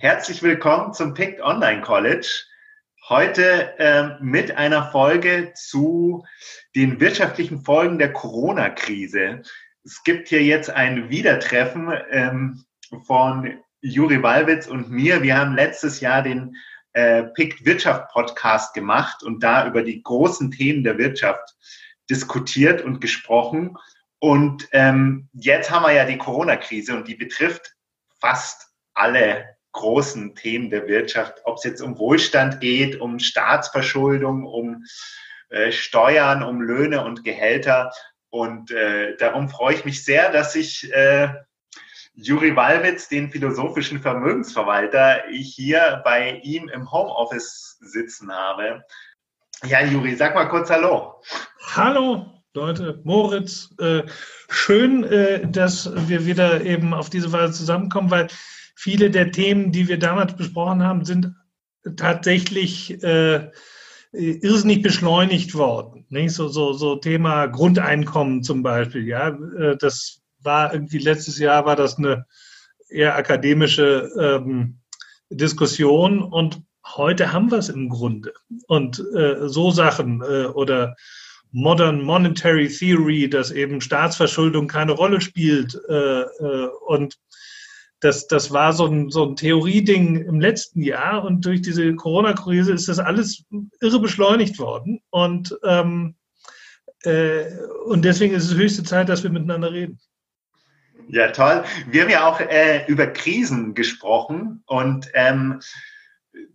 Herzlich willkommen zum PICT Online College. Heute äh, mit einer Folge zu den wirtschaftlichen Folgen der Corona-Krise. Es gibt hier jetzt ein Wiedertreffen ähm, von Juri Walwitz und mir. Wir haben letztes Jahr den äh, PICT Wirtschaft Podcast gemacht und da über die großen Themen der Wirtschaft diskutiert und gesprochen. Und ähm, jetzt haben wir ja die Corona-Krise und die betrifft fast alle großen Themen der Wirtschaft, ob es jetzt um Wohlstand geht, um Staatsverschuldung, um äh, Steuern, um Löhne und Gehälter. Und äh, darum freue ich mich sehr, dass ich äh, Juri Walwitz, den philosophischen Vermögensverwalter, hier bei ihm im Homeoffice sitzen habe. Ja, Juri, sag mal kurz Hallo. Hallo, Leute, Moritz. Äh, schön, äh, dass wir wieder eben auf diese Weise zusammenkommen, weil viele der Themen, die wir damals besprochen haben, sind tatsächlich äh, irrsinnig beschleunigt worden. Nicht? So, so, so Thema Grundeinkommen zum Beispiel. Ja, äh, das war irgendwie letztes Jahr war das eine eher akademische ähm, Diskussion und heute haben wir es im Grunde. Und äh, so Sachen äh, oder Modern Monetary Theory, dass eben Staatsverschuldung keine Rolle spielt äh, äh, und das, das war so ein, so ein Theorieding im letzten Jahr und durch diese Corona-Krise ist das alles irre beschleunigt worden und, ähm, äh, und deswegen ist es höchste Zeit, dass wir miteinander reden. Ja, toll. Wir haben ja auch äh, über Krisen gesprochen und ähm,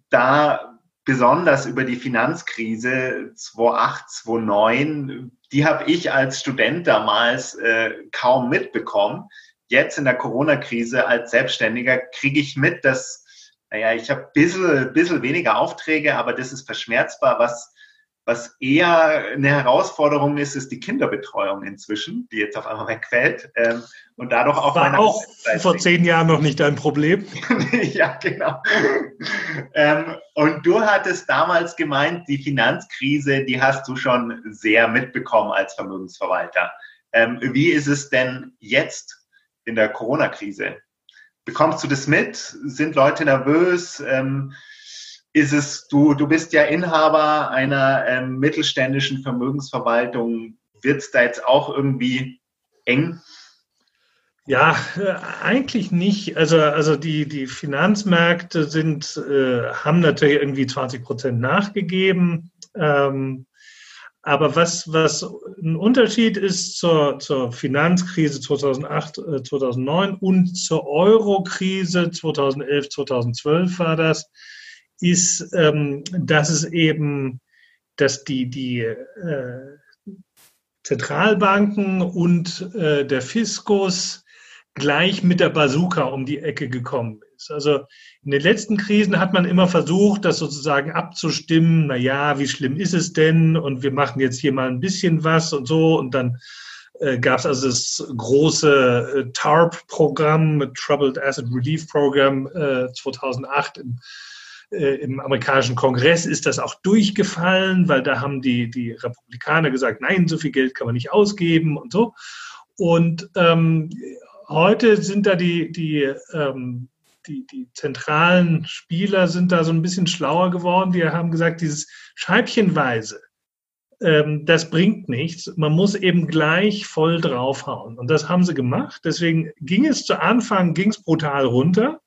da besonders über die Finanzkrise 2008, 2009, die habe ich als Student damals äh, kaum mitbekommen jetzt in der Corona-Krise als Selbstständiger kriege ich mit, dass, naja, ich habe ein bisschen, bisschen weniger Aufträge, aber das ist verschmerzbar. Was, was eher eine Herausforderung ist, ist die Kinderbetreuung inzwischen, die jetzt auf einmal wegfällt. Ähm, und dadurch auch War auch vor zehn Jahren noch nicht ein Problem. ja, genau. Ähm, und du hattest damals gemeint, die Finanzkrise, die hast du schon sehr mitbekommen als Vermögensverwalter. Ähm, wie ist es denn jetzt in der Corona-Krise. Bekommst du das mit? Sind Leute nervös? Ähm, ist es, du, du bist ja Inhaber einer ähm, mittelständischen Vermögensverwaltung. Wird es da jetzt auch irgendwie eng? Ja, äh, eigentlich nicht. Also, also die, die Finanzmärkte sind, äh, haben natürlich irgendwie 20 Prozent nachgegeben. Ähm, aber was, was ein Unterschied ist zur, zur Finanzkrise 2008, äh, 2009 und zur Euro-Krise 2011, 2012 war das, ist, ähm, dass es eben, dass die, die äh, Zentralbanken und äh, der Fiskus gleich mit der Bazooka um die Ecke gekommen ist. Also in den letzten Krisen hat man immer versucht, das sozusagen abzustimmen. Na ja, wie schlimm ist es denn? Und wir machen jetzt hier mal ein bisschen was und so. Und dann äh, gab es also das große äh, TARP-Programm, Troubled Asset Relief Program äh, 2008 im, äh, im amerikanischen Kongress ist das auch durchgefallen, weil da haben die, die Republikaner gesagt, nein, so viel Geld kann man nicht ausgeben und so. Und ähm, heute sind da die, die ähm, die, die zentralen Spieler sind da so ein bisschen schlauer geworden. Die haben gesagt, dieses Scheibchenweise, ähm, das bringt nichts. Man muss eben gleich voll draufhauen. Und das haben sie gemacht. Deswegen ging es zu Anfang, ging es brutal runter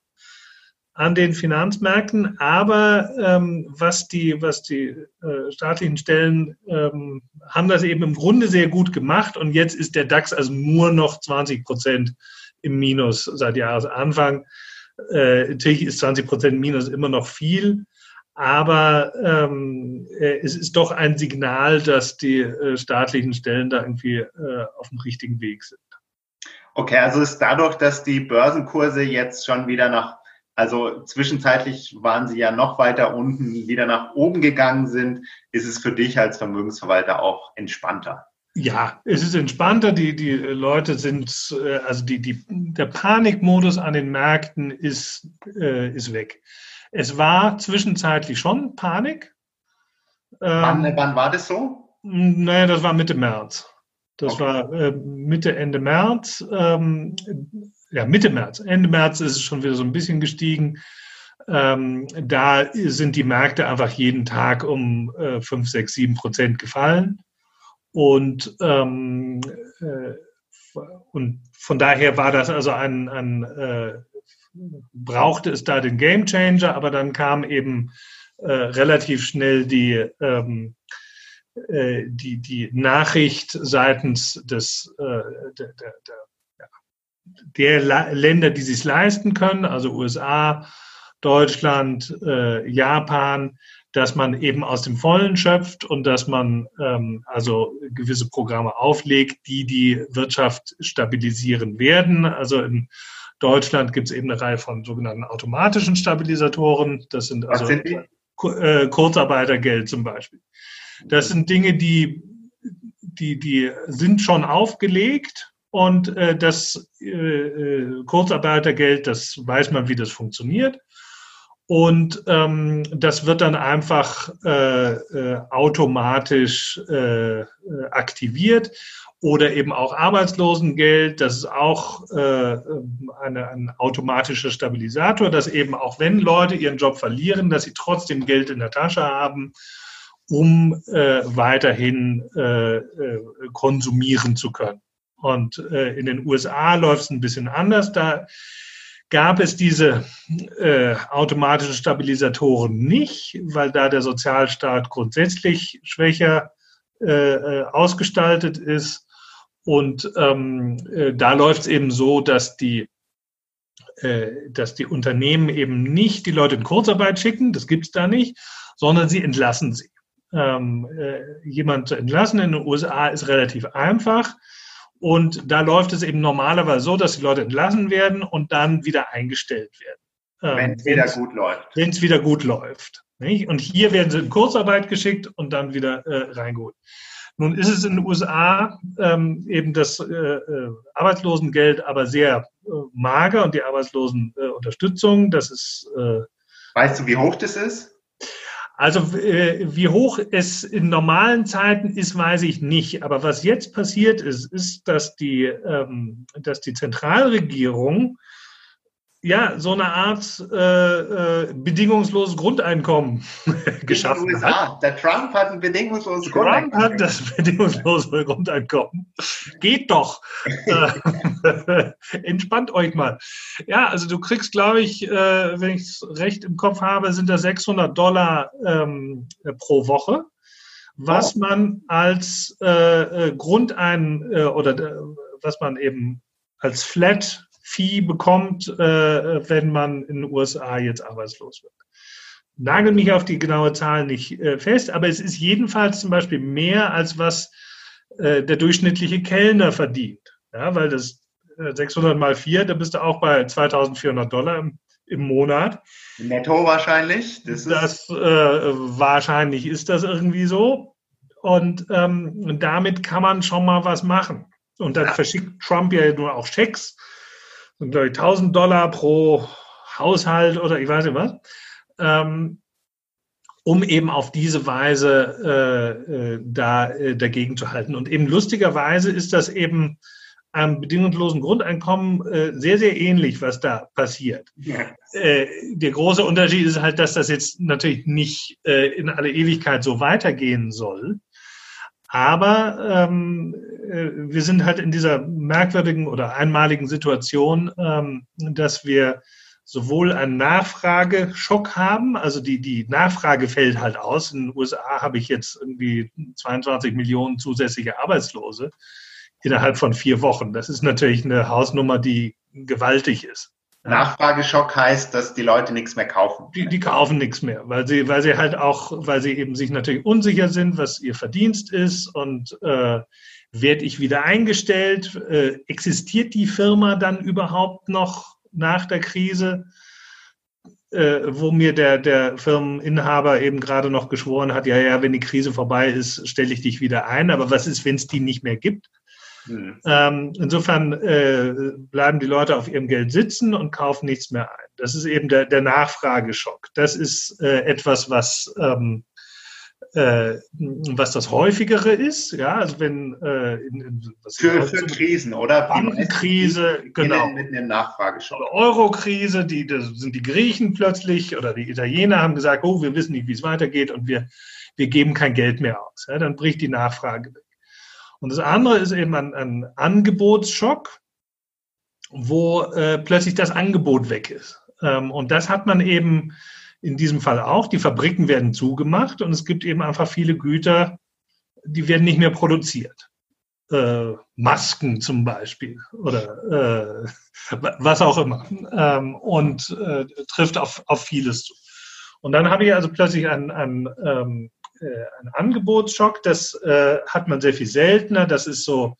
an den Finanzmärkten, aber ähm, was die, was die äh, staatlichen Stellen ähm, haben das eben im Grunde sehr gut gemacht und jetzt ist der DAX also nur noch 20 Prozent im Minus seit Jahresanfang. Äh, natürlich ist 20 Prozent Minus immer noch viel, aber ähm, äh, es ist doch ein Signal, dass die äh, staatlichen Stellen da irgendwie äh, auf dem richtigen Weg sind. Okay, also ist dadurch, dass die Börsenkurse jetzt schon wieder nach, also zwischenzeitlich waren sie ja noch weiter unten, wieder nach oben gegangen sind, ist es für dich als Vermögensverwalter auch entspannter? Ja, es ist entspannter. Die, die Leute sind, äh, also die, die, der Panikmodus an den Märkten ist, äh, ist weg. Es war zwischenzeitlich schon Panik. Wann, ähm, wann war das so? Naja, das war Mitte März. Das okay. war äh, Mitte, Ende März. Ähm, ja, Mitte März. Ende März ist es schon wieder so ein bisschen gestiegen. ähm, da sind die Märkte einfach jeden Tag um äh, 5, 6, 7 Prozent gefallen. Und, ähm, äh, und von daher war das also ein, ein äh, brauchte es da den Game Changer, aber dann kam eben äh, relativ schnell die, ähm, äh, die, die Nachricht seitens des, äh, der, der, der, der Länder, die sich leisten können, also USA, Deutschland, äh, Japan, dass man eben aus dem Vollen schöpft und dass man ähm, also gewisse Programme auflegt, die die Wirtschaft stabilisieren werden. Also in Deutschland gibt es eben eine Reihe von sogenannten automatischen Stabilisatoren. Das sind also sind äh, Kurzarbeitergeld zum Beispiel. Das sind Dinge, die, die, die sind schon aufgelegt und äh, das äh, äh Kurzarbeitergeld, das weiß man, wie das funktioniert. Und ähm, das wird dann einfach äh, äh, automatisch äh, aktiviert oder eben auch Arbeitslosengeld. Das ist auch äh, eine, ein automatischer Stabilisator, dass eben auch wenn Leute ihren Job verlieren, dass sie trotzdem Geld in der Tasche haben, um äh, weiterhin äh, äh, konsumieren zu können. Und äh, in den USA läuft es ein bisschen anders. Da gab es diese äh, automatischen Stabilisatoren nicht, weil da der Sozialstaat grundsätzlich schwächer äh, äh ausgestaltet ist. Und ähm, äh, da läuft es eben so, dass die, äh, dass die Unternehmen eben nicht die Leute in Kurzarbeit schicken, das gibt es da nicht, sondern sie entlassen sie. Ähm, äh, jemand zu entlassen in den USA ist relativ einfach. Und da läuft es eben normalerweise so, dass die Leute entlassen werden und dann wieder eingestellt werden. Ähm, wenn es wieder gut läuft. Wenn es wieder gut läuft. Nicht? Und hier werden sie in Kurzarbeit geschickt und dann wieder äh, reingeholt. Nun ist es in den USA ähm, eben das äh, äh, Arbeitslosengeld aber sehr äh, mager und die Arbeitslosenunterstützung, das ist. Äh, weißt du, wie hoch das ist? Also äh, wie hoch es in normalen Zeiten ist, weiß ich nicht. Aber was jetzt passiert ist, ist, dass die, ähm, dass die Zentralregierung ja, so eine Art äh, äh, bedingungsloses Grundeinkommen geschaffen USA. hat. Der Trump hat ein bedingungsloses Trump Grundeinkommen. Trump hat das bedingungslose Grundeinkommen. Geht doch. Äh, entspannt euch mal. Ja, also du kriegst, glaube ich, äh, wenn ich es recht im Kopf habe, sind das 600 Dollar ähm, pro Woche, was oh. man als äh, Grundein oder was man eben als Flat Fee bekommt, äh, wenn man in den USA jetzt arbeitslos wird. Nagel mich auf die genaue Zahl nicht äh, fest, aber es ist jedenfalls zum Beispiel mehr, als was äh, der durchschnittliche Kellner verdient. Ja, weil das 600 äh, mal 4, da bist du auch bei 2400 Dollar im, im Monat. Netto wahrscheinlich. Das, das äh, wahrscheinlich ist das irgendwie so. Und ähm, damit kann man schon mal was machen. Und dann ja. verschickt Trump ja nur auch Schecks sind, glaube ich, 1000 Dollar pro Haushalt oder ich weiß nicht was, ähm, um eben auf diese Weise äh, äh, da äh, dagegen zu halten. Und eben lustigerweise ist das eben am bedingungslosen Grundeinkommen äh, sehr, sehr ähnlich, was da passiert. Ja. Äh, der große Unterschied ist halt, dass das jetzt natürlich nicht in alle Ewigkeit so weitergehen soll. Aber ähm, äh, wir sind halt in dieser merkwürdigen oder einmaligen Situation, ähm, dass wir sowohl einen Nachfrageschock haben, also die, die Nachfrage fällt halt aus. In den USA habe ich jetzt irgendwie 22 Millionen zusätzliche Arbeitslose innerhalb von vier Wochen. Das ist natürlich eine Hausnummer, die gewaltig ist. Nachfrageschock heißt, dass die Leute nichts mehr kaufen. Die, die, kaufen nichts mehr, weil sie, weil sie halt auch, weil sie eben sich natürlich unsicher sind, was ihr Verdienst ist und äh, werde ich wieder eingestellt? Äh, existiert die Firma dann überhaupt noch nach der Krise? Äh, wo mir der, der Firmeninhaber eben gerade noch geschworen hat, ja, ja, wenn die Krise vorbei ist, stelle ich dich wieder ein. Aber was ist, wenn es die nicht mehr gibt? Mhm. Ähm, insofern äh, bleiben die Leute auf ihrem Geld sitzen und kaufen nichts mehr ein. Das ist eben der, der Nachfrageschock. Das ist äh, etwas, was, ähm, äh, was das häufigere ist, ja, also wenn äh, in, in, für, für Krisen, oder? Bankenkrise, genau. Mit einer Nachfrageschock. Eurokrise, die das sind die Griechen plötzlich oder die Italiener haben gesagt, oh, wir wissen nicht, wie es weitergeht und wir, wir geben kein Geld mehr aus. Ja, dann bricht die Nachfrage weg. Und das andere ist eben ein, ein Angebotsschock, wo äh, plötzlich das Angebot weg ist. Ähm, und das hat man eben in diesem Fall auch. Die Fabriken werden zugemacht und es gibt eben einfach viele Güter, die werden nicht mehr produziert. Äh, Masken zum Beispiel oder äh, was auch immer. Ähm, und äh, trifft auf, auf vieles zu. Und dann habe ich also plötzlich einen, einen, ähm, äh, einen Angebotsschock. Das äh, hat man sehr viel seltener. Das ist so,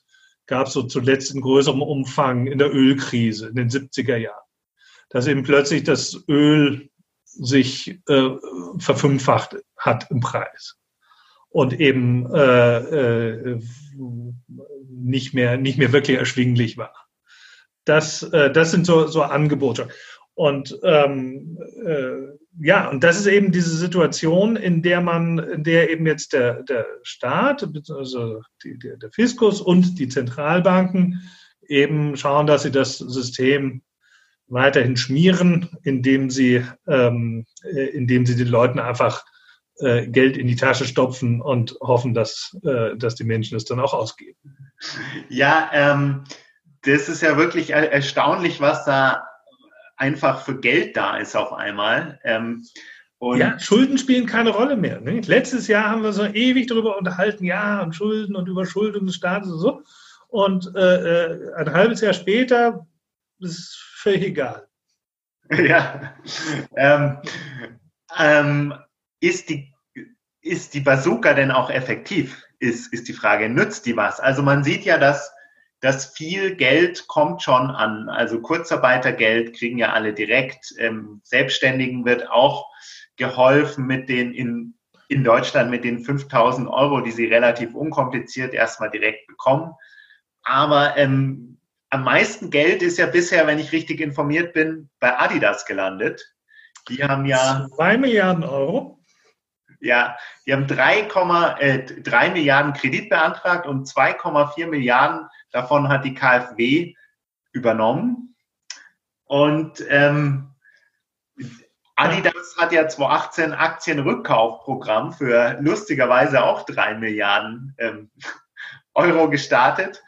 gab es so zuletzt in größerem Umfang in der Ölkrise in den 70er Jahren. Dass eben plötzlich das Öl sich äh, verfünffacht hat im Preis und eben äh, äh, nicht mehr nicht mehr wirklich erschwinglich war. Das äh, das sind so so Angebote und ähm, äh, ja und das ist eben diese Situation, in der man in der eben jetzt der der Staat also die, der, der Fiskus und die Zentralbanken eben schauen, dass sie das System weiterhin schmieren, indem sie, ähm, äh, indem sie den Leuten einfach äh, Geld in die Tasche stopfen und hoffen, dass, äh, dass die Menschen es dann auch ausgeben. Ja, ähm, das ist ja wirklich er erstaunlich, was da einfach für Geld da ist auf einmal. Ähm, und ja, Schulden spielen keine Rolle mehr. Ne? Letztes Jahr haben wir so ewig darüber unterhalten, ja, und Schulden und Überschuldung des Staates und so. Und äh, äh ein halbes Jahr später ist völlig egal. Ja. Ähm, ähm, ist, die, ist die Bazooka denn auch effektiv? Ist, ist die Frage. Nützt die was? Also man sieht ja, dass, dass viel Geld kommt schon an. Also Kurzarbeitergeld kriegen ja alle direkt. Ähm, Selbstständigen wird auch geholfen mit den in, in Deutschland mit den 5000 Euro, die sie relativ unkompliziert erstmal direkt bekommen. Aber ähm, am meisten Geld ist ja bisher, wenn ich richtig informiert bin, bei Adidas gelandet. Die haben ja. Zwei Milliarden Euro. Ja, die haben 3,3 äh, Milliarden Kredit beantragt und 2,4 Milliarden davon hat die KfW übernommen. Und ähm, Adidas hat ja 2018 Aktienrückkaufprogramm für lustigerweise auch 3 Milliarden ähm, Euro gestartet.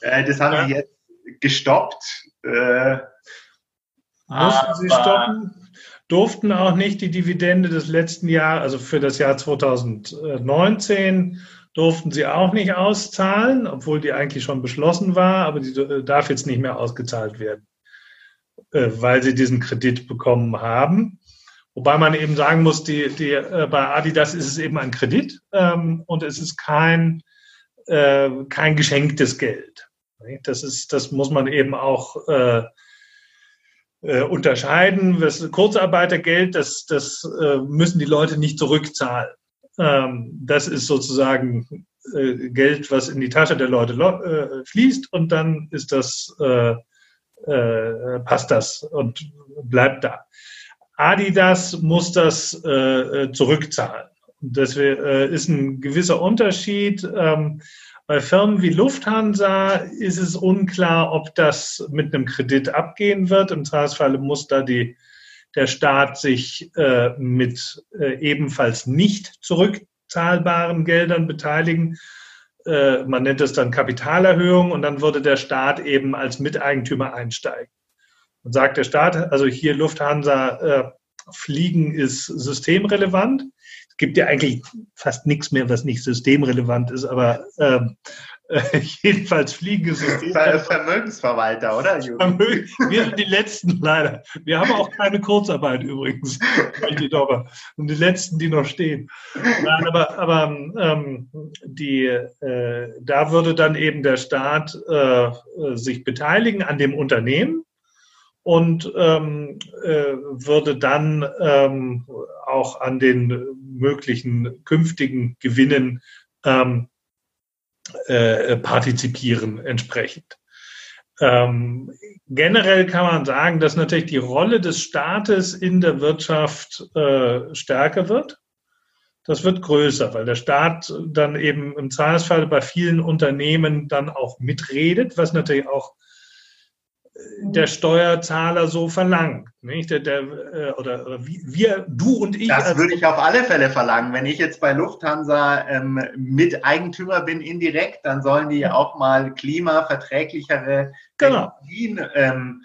Äh, das haben ja. sie jetzt gestoppt. Äh, Mussten sie stoppen? Durften auch nicht die Dividende des letzten Jahres, also für das Jahr 2019, durften sie auch nicht auszahlen, obwohl die eigentlich schon beschlossen war, aber die darf jetzt nicht mehr ausgezahlt werden, äh, weil sie diesen Kredit bekommen haben. Wobei man eben sagen muss, die, die, äh, bei Adidas ist es eben ein Kredit ähm, und es ist kein, äh, kein geschenktes Geld. Das ist, das muss man eben auch äh, äh, unterscheiden. Das Kurzarbeitergeld, das, das äh, müssen die Leute nicht zurückzahlen. Ähm, das ist sozusagen äh, Geld, was in die Tasche der Leute äh, fließt und dann ist das, äh, passt das und bleibt da. Adidas muss das zurückzahlen. Das ist ein gewisser Unterschied. Ähm, bei Firmen wie Lufthansa ist es unklar, ob das mit einem Kredit abgehen wird. Im Zweifelsfall muss da die, der Staat sich äh, mit äh, ebenfalls nicht zurückzahlbaren Geldern beteiligen. Äh, man nennt es dann Kapitalerhöhung und dann würde der Staat eben als Miteigentümer einsteigen. Und sagt der Staat, also hier Lufthansa, äh, Fliegen ist systemrelevant es gibt ja eigentlich fast nichts mehr, was nicht systemrelevant ist, aber ähm, äh, jedenfalls fliegen Systeme. Vermögensverwalter, oder? Vermögen, wir sind die Letzten leider. Wir haben auch keine Kurzarbeit übrigens. Und die Letzten, die noch stehen. Nein, aber, aber ähm, die, äh, da würde dann eben der Staat äh, sich beteiligen an dem Unternehmen und ähm, äh, würde dann ähm, auch an den möglichen künftigen Gewinnen ähm, äh, partizipieren entsprechend. Ähm, generell kann man sagen, dass natürlich die Rolle des Staates in der Wirtschaft äh, stärker wird. das wird größer, weil der Staat dann eben im Zahlungsfall bei vielen Unternehmen dann auch mitredet, was natürlich auch äh, der Steuerzahler so verlangt. Nicht? Der, der, äh, oder, oder wir, du und ich. Das würde ich auf alle Fälle verlangen. Wenn ich jetzt bei Lufthansa ähm, Miteigentümer bin indirekt, dann sollen die auch mal klimaverträglichere genau. ähm,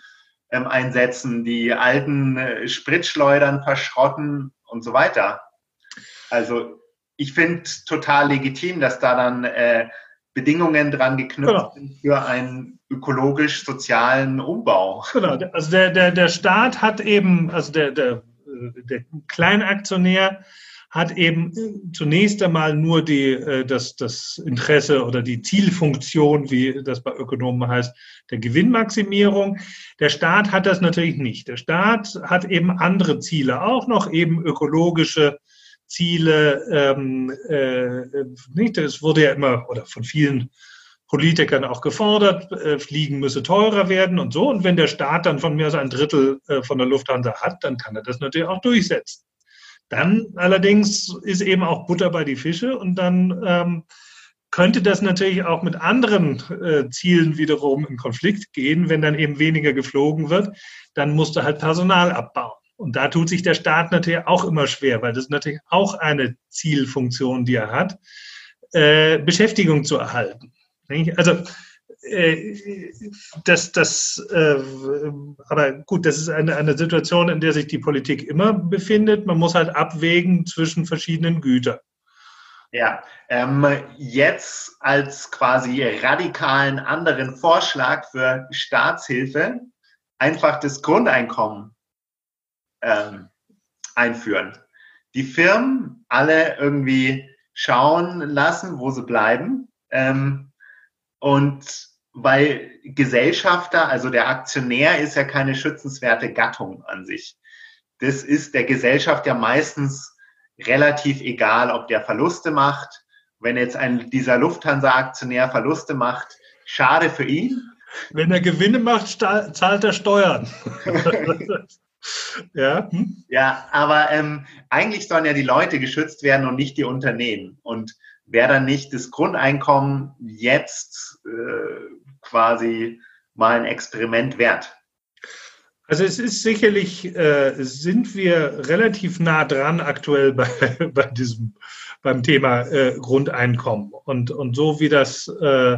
ähm, einsetzen, die alten äh, Spritschleudern verschrotten und so weiter. Also ich finde total legitim, dass da dann äh, Bedingungen dran geknüpft genau. sind für einen ökologisch-sozialen Umbau. Genau, also der, der, der Staat hat eben, also der, der, der Kleinaktionär hat eben zunächst einmal nur die, äh, das, das Interesse oder die Zielfunktion, wie das bei Ökonomen heißt, der Gewinnmaximierung. Der Staat hat das natürlich nicht. Der Staat hat eben andere Ziele, auch noch eben ökologische Ziele. Ähm, äh, nicht? Es wurde ja immer oder von vielen Politikern auch gefordert, äh, Fliegen müsse teurer werden und so. Und wenn der Staat dann von mir aus ein Drittel äh, von der Lufthansa hat, dann kann er das natürlich auch durchsetzen. Dann allerdings ist eben auch Butter bei die Fische und dann ähm, könnte das natürlich auch mit anderen äh, Zielen wiederum in Konflikt gehen, wenn dann eben weniger geflogen wird, dann musst du halt Personal abbauen. Und da tut sich der Staat natürlich auch immer schwer, weil das natürlich auch eine Zielfunktion, die er hat, äh, Beschäftigung zu erhalten. Also äh, das, das, äh, aber gut, das ist eine, eine Situation, in der sich die Politik immer befindet. Man muss halt abwägen zwischen verschiedenen Gütern. Ja, ähm, jetzt als quasi radikalen anderen Vorschlag für Staatshilfe einfach das Grundeinkommen ähm, einführen. Die Firmen alle irgendwie schauen lassen, wo sie bleiben. Ähm, und weil Gesellschafter, also der Aktionär ist ja keine schützenswerte Gattung an sich. Das ist der Gesellschaft ja meistens relativ egal, ob der Verluste macht. Wenn jetzt ein, dieser Lufthansa-Aktionär Verluste macht, schade für ihn. Wenn er Gewinne macht, zahlt er Steuern. Ja. Hm? Ja, aber ähm, eigentlich sollen ja die Leute geschützt werden und nicht die Unternehmen. Und wäre dann nicht das Grundeinkommen jetzt äh, quasi mal ein Experiment wert? Also es ist sicherlich, äh, sind wir relativ nah dran aktuell bei, bei diesem, beim Thema äh, Grundeinkommen. Und, und so wie das äh,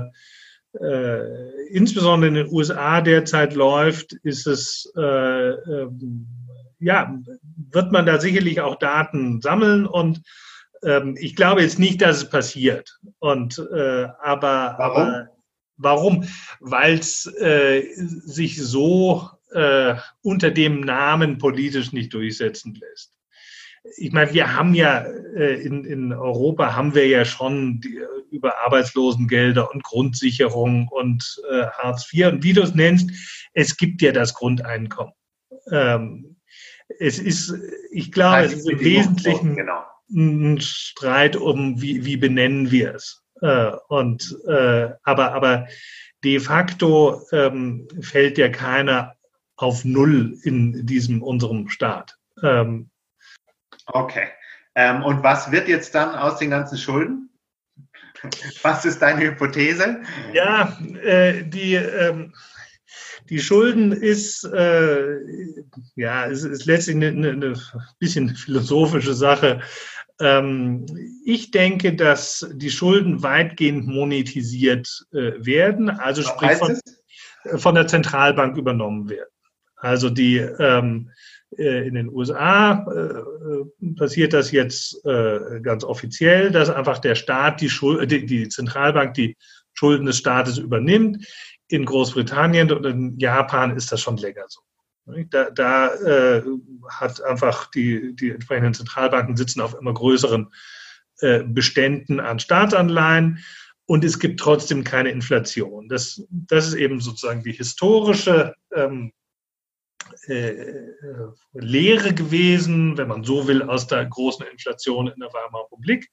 äh, insbesondere in den USA derzeit läuft, ist es, äh, äh, ja, wird man da sicherlich auch Daten sammeln und ähm, ich glaube jetzt nicht, dass es passiert. Und äh, aber warum? Aber, warum? Weil es äh, sich so äh, unter dem Namen politisch nicht durchsetzen lässt ich meine, wir haben ja äh, in, in Europa haben wir ja schon die, über Arbeitslosengelder und Grundsicherung und äh, Hartz IV und wie du es nennst, es gibt ja das Grundeinkommen. Ähm, es ist, ich glaube, es ist im Wesentlichen genau. Ein Streit um, wie, wie benennen wir es. Äh, und äh, aber, aber de facto ähm, fällt ja keiner auf Null in diesem unserem Staat. Ähm, Okay. Ähm, und was wird jetzt dann aus den ganzen Schulden? Was ist deine Hypothese? Ja, äh, die, ähm, die Schulden ist, äh, ja, ist, ist letztlich eine, eine, eine bisschen philosophische Sache. Ähm, ich denke, dass die Schulden weitgehend monetisiert äh, werden, also sprich von, von, der Zentralbank übernommen werden. Also die, ähm, äh, in den USA äh, passiert das jetzt äh, ganz offiziell, dass einfach der Staat die, Schuld, die, die Zentralbank die Schulden des Staates übernimmt. In Großbritannien und in Japan ist das schon länger so. Da, da äh, hat einfach die, die entsprechenden Zentralbanken sitzen auf immer größeren äh, Beständen an Staatsanleihen und es gibt trotzdem keine Inflation. Das, das ist eben sozusagen die historische ähm, äh, Lehre gewesen, wenn man so will, aus der großen Inflation in der Weimarer Republik,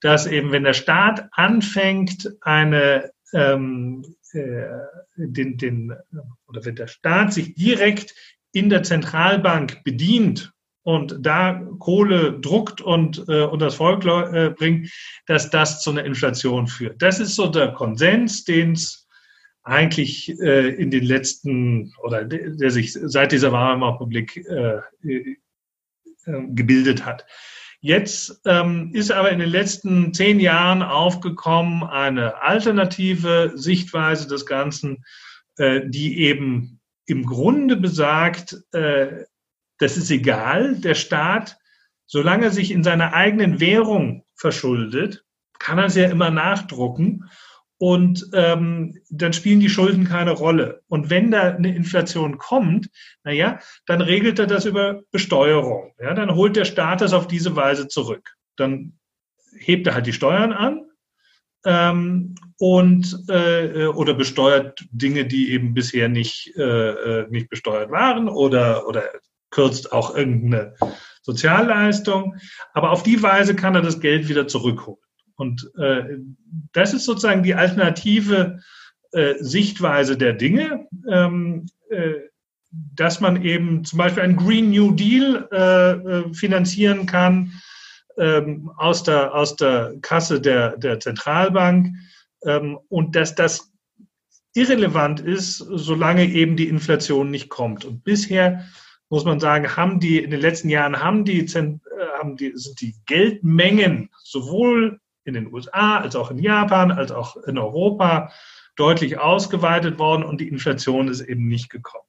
dass eben, wenn der Staat anfängt, eine ähm, äh, den, den, oder wenn der Staat sich direkt in der Zentralbank bedient und da Kohle druckt und, äh, und das Volk äh, bringt, dass das zu einer Inflation führt. Das ist so der Konsens, den es eigentlich äh, in den letzten oder der sich seit dieser Weimarer äh, äh, gebildet hat. Jetzt ähm, ist aber in den letzten zehn Jahren aufgekommen eine alternative Sichtweise des Ganzen, äh, die eben im Grunde besagt, äh, das ist egal, der Staat, solange er sich in seiner eigenen Währung verschuldet, kann er es ja immer nachdrucken und ähm, dann spielen die Schulden keine Rolle. Und wenn da eine Inflation kommt, naja, dann regelt er das über Besteuerung. Ja, dann holt der Staat das auf diese Weise zurück. Dann hebt er halt die Steuern an ähm, und äh, oder besteuert Dinge, die eben bisher nicht, äh, äh nicht besteuert waren oder, oder kürzt auch irgendeine Sozialleistung. Aber auf die Weise kann er das Geld wieder zurückholen. Und äh, das ist sozusagen die alternative äh, Sichtweise der Dinge, ähm, äh, dass man eben zum Beispiel einen Green New Deal äh, äh finanzieren kann ähm, aus, der, aus der Kasse der, der Zentralbank ähm, und dass das irrelevant ist, solange eben die Inflation nicht kommt. Und bisher muss man sagen, haben die in den letzten Jahren haben die, äh, haben die, sind die Geldmengen sowohl in den USA als auch in Japan als auch in Europa deutlich ausgeweitet worden und die Inflation ist eben nicht gekommen.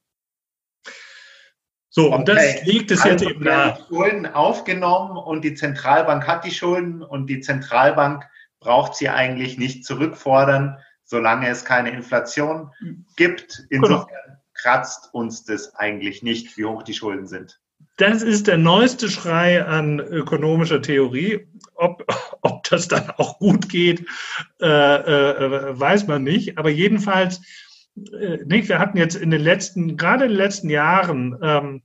So, okay. und das liegt es also jetzt eben nahe. Schulden aufgenommen und die Zentralbank hat die Schulden und die Zentralbank braucht sie eigentlich nicht zurückfordern, solange es keine Inflation gibt. Genau. Insofern genau kratzt uns das eigentlich nicht, wie hoch die Schulden sind. Das ist der neueste Schrei an ökonomischer Theorie. Ob, ob das dann auch gut geht, äh, äh, weiß man nicht. Aber jedenfalls, äh, nicht, wir hatten jetzt in den letzten, gerade in den letzten Jahren, ähm,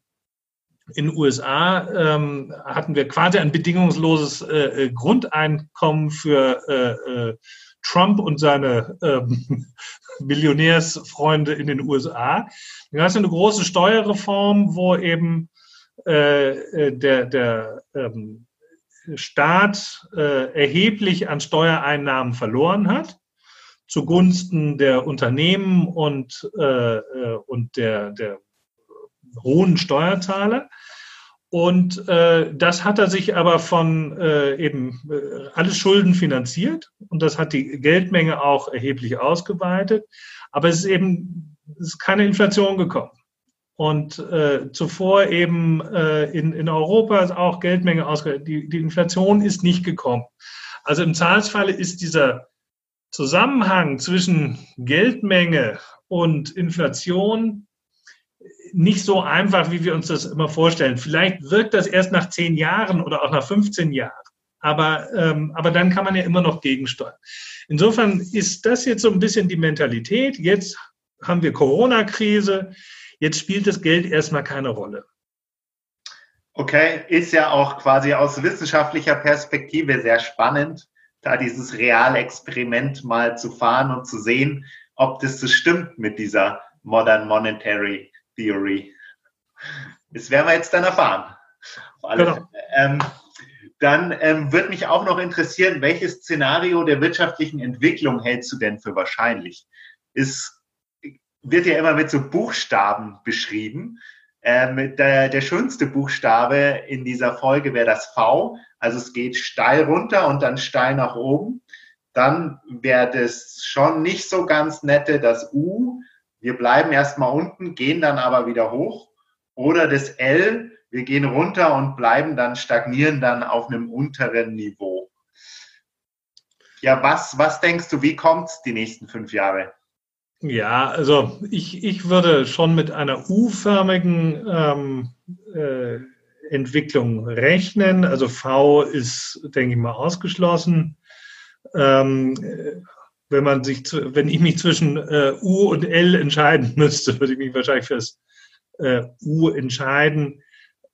in den USA ähm, hatten wir quasi ein bedingungsloses äh, äh Grundeinkommen für äh, äh, Trump und seine ähm, Millionärsfreunde in den USA. Da hast du eine große Steuerreform, wo eben äh, äh, der, der ähm, Staat äh, erheblich an Steuereinnahmen verloren hat zugunsten der Unternehmen und, äh, äh und der, der hohen Steuerzahler. Und äh, das hat er sich aber von äh, eben äh, alles Schulden finanziert und das hat die Geldmenge auch erheblich ausgeweitet. Aber es ist eben es ist keine Inflation gekommen. Und äh, zuvor eben äh, in, in Europa ist auch Geldmenge ausgeweitet. Die, die Inflation ist nicht gekommen. Also im Zahlsfalle ist dieser Zusammenhang zwischen Geldmenge und Inflation nicht so einfach, wie wir uns das immer vorstellen. Vielleicht wirkt das erst nach zehn Jahren oder auch nach 15 Jahren. Aber, ähm, aber dann kann man ja immer noch gegensteuern. Insofern ist das jetzt so ein bisschen die Mentalität. Jetzt haben wir Corona-Krise. Jetzt spielt das Geld erstmal keine Rolle. Okay, ist ja auch quasi aus wissenschaftlicher Perspektive sehr spannend, da dieses Realexperiment mal zu fahren und zu sehen, ob das so stimmt mit dieser Modern Monetary Theory. Das werden wir jetzt dann erfahren. Genau. Ähm, dann ähm, wird mich auch noch interessieren, welches Szenario der wirtschaftlichen Entwicklung hältst du denn für wahrscheinlich? Es wird ja immer mit so Buchstaben beschrieben. Ähm, der, der schönste Buchstabe in dieser Folge wäre das V. Also es geht steil runter und dann steil nach oben. Dann wäre das schon nicht so ganz nette, das U wir bleiben erstmal unten, gehen dann aber wieder hoch. Oder das L, wir gehen runter und bleiben dann, stagnieren dann auf einem unteren Niveau. Ja, was, was denkst du, wie kommt es die nächsten fünf Jahre? Ja, also ich, ich würde schon mit einer U-förmigen ähm, äh, Entwicklung rechnen. Also V ist, denke ich mal, ausgeschlossen. Ähm, wenn man sich, wenn ich mich zwischen äh, U und L entscheiden müsste, würde ich mich wahrscheinlich fürs äh, U entscheiden.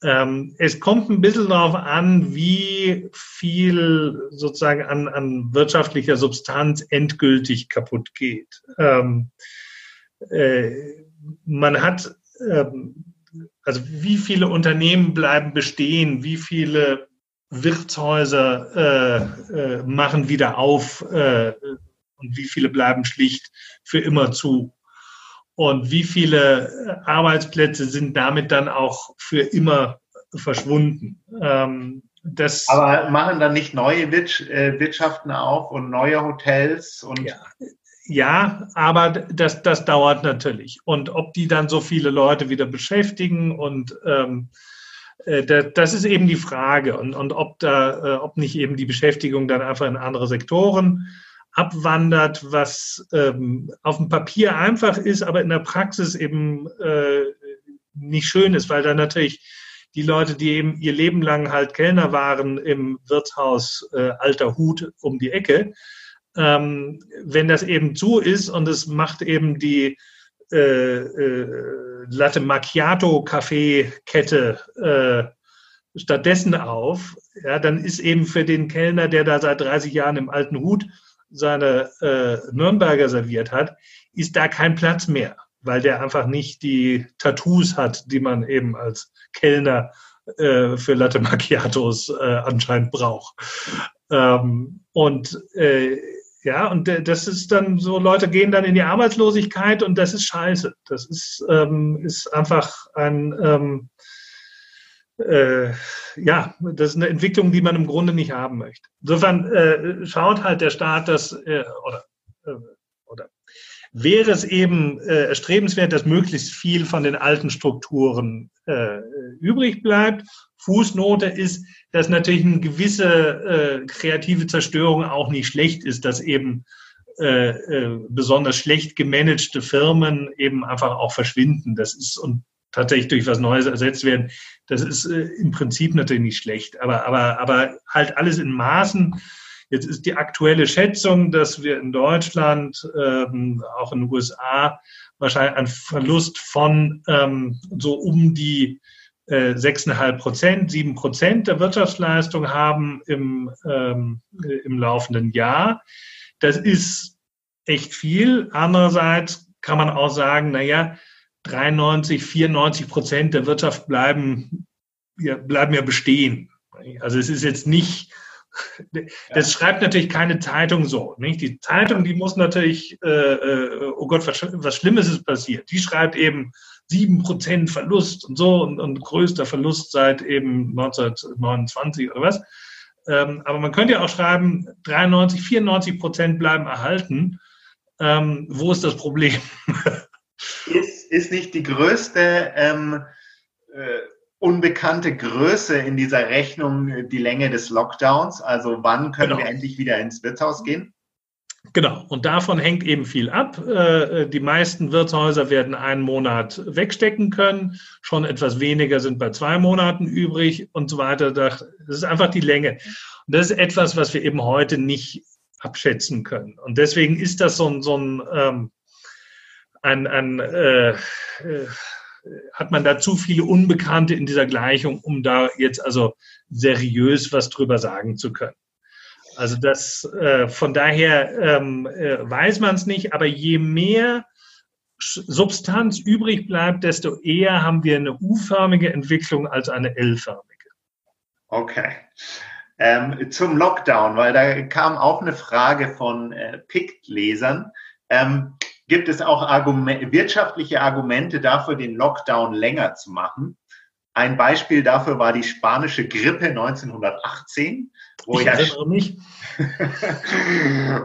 Ähm, es kommt ein bisschen darauf an, wie viel sozusagen an, an wirtschaftlicher Substanz endgültig kaputt geht. Ähm, äh, man hat ähm, also wie viele Unternehmen bleiben bestehen, wie viele Wirtshäuser äh, äh, machen wieder auf äh, und wie viele bleiben schlicht für immer zu. Und wie viele Arbeitsplätze sind damit dann auch für immer verschwunden. Ähm, das Aber machen dann nicht neue äh, Wirtschaften auf und neue Hotels und ja. Ja, aber das, das dauert natürlich. Und ob die dann so viele Leute wieder beschäftigen und ähm, äh, das ist eben die Frage. Und, und ob da, äh, ob nicht eben die Beschäftigung dann einfach in andere Sektoren abwandert, was ähm, auf dem Papier einfach ist, aber in der Praxis eben äh, nicht schön ist, weil dann natürlich die Leute, die eben ihr Leben lang halt Kellner waren im Wirtshaus äh, Alter Hut um die Ecke, ähm, wenn das eben zu ist und es macht eben die äh, äh, Latte Macchiato Kaffeekette äh, stattdessen auf, ja, dann ist eben für den Kellner, der da seit 30 Jahren im alten Hut seine äh, Nürnberger serviert hat, ist da kein Platz mehr, weil der einfach nicht die Tattoos hat, die man eben als Kellner äh, für Latte Macchiatos äh, anscheinend braucht. Ähm, und äh, ja, und das ist dann so, Leute gehen dann in die Arbeitslosigkeit und das ist scheiße. Das ist, ähm, ist einfach ein, ähm, äh, ja, das ist eine Entwicklung, die man im Grunde nicht haben möchte. Insofern äh, schaut halt der Staat das, äh, oder, äh, oder wäre es eben äh, erstrebenswert, dass möglichst viel von den alten Strukturen äh, übrig bleibt. Fußnote ist, dass natürlich eine gewisse kreative Zerstörung auch nicht schlecht ist, dass eben besonders schlecht gemanagte Firmen eben einfach auch verschwinden. Das ist und tatsächlich durch was Neues ersetzt werden. Das ist äh, im Prinzip natürlich nicht schlecht, aber, aber, aber halt alles in Maßen. Jetzt ist die aktuelle Schätzung, dass wir in Deutschland, ähm, auch in den USA, wahrscheinlich einen Verlust von ähm, so um die äh, sechseinhalb Prozent, sieben Prozent der Wirtschaftsleistung haben im, ähm, im laufenden Jahr. Das ist echt viel. Andererseits kann man auch sagen, na ja, 93, 94 Prozent der Wirtschaft bleiben, ja, bleiben ja bestehen. Also es ist jetzt nicht, das schreibt natürlich keine Zeitung so. Nicht? Die Zeitung, die muss natürlich, äh, äh, oh Gott, was, was Schlimmes ist passiert. Die schreibt eben sieben Prozent Verlust und so und, und, größter Verlust seit eben 1929 oder was. Ähm, aber man könnte ja auch schreiben, 93, 94 Prozent bleiben erhalten. Ähm, wo ist das Problem? Ist, nicht die größte ähm, äh, unbekannte Größe in dieser Rechnung die Länge des Lockdowns? Also wann können genau. wir endlich wieder ins Wirtshaus gehen? Genau, und davon hängt eben viel ab. Äh, die meisten Wirtshäuser werden einen Monat wegstecken können, schon etwas weniger sind bei zwei Monaten übrig und so weiter. Das ist einfach die Länge. Und das ist etwas, was wir eben heute nicht abschätzen können. Und deswegen ist das so ein, so ein ein, ein äh, äh, hat man da zu viele Unbekannte in dieser Gleichung, um da jetzt also seriös was drüber sagen zu können. Also das äh, von daher ähm, äh, weiß man es nicht, aber je mehr Substanz übrig bleibt, desto eher haben wir eine U-förmige Entwicklung als eine L-förmige. Okay. Ähm, zum Lockdown, weil da kam auch eine Frage von äh, PICT-Lesern. Ähm, gibt es auch Argument, wirtschaftliche Argumente dafür, den Lockdown länger zu machen. Ein Beispiel dafür war die spanische Grippe 1918, wo ich ja,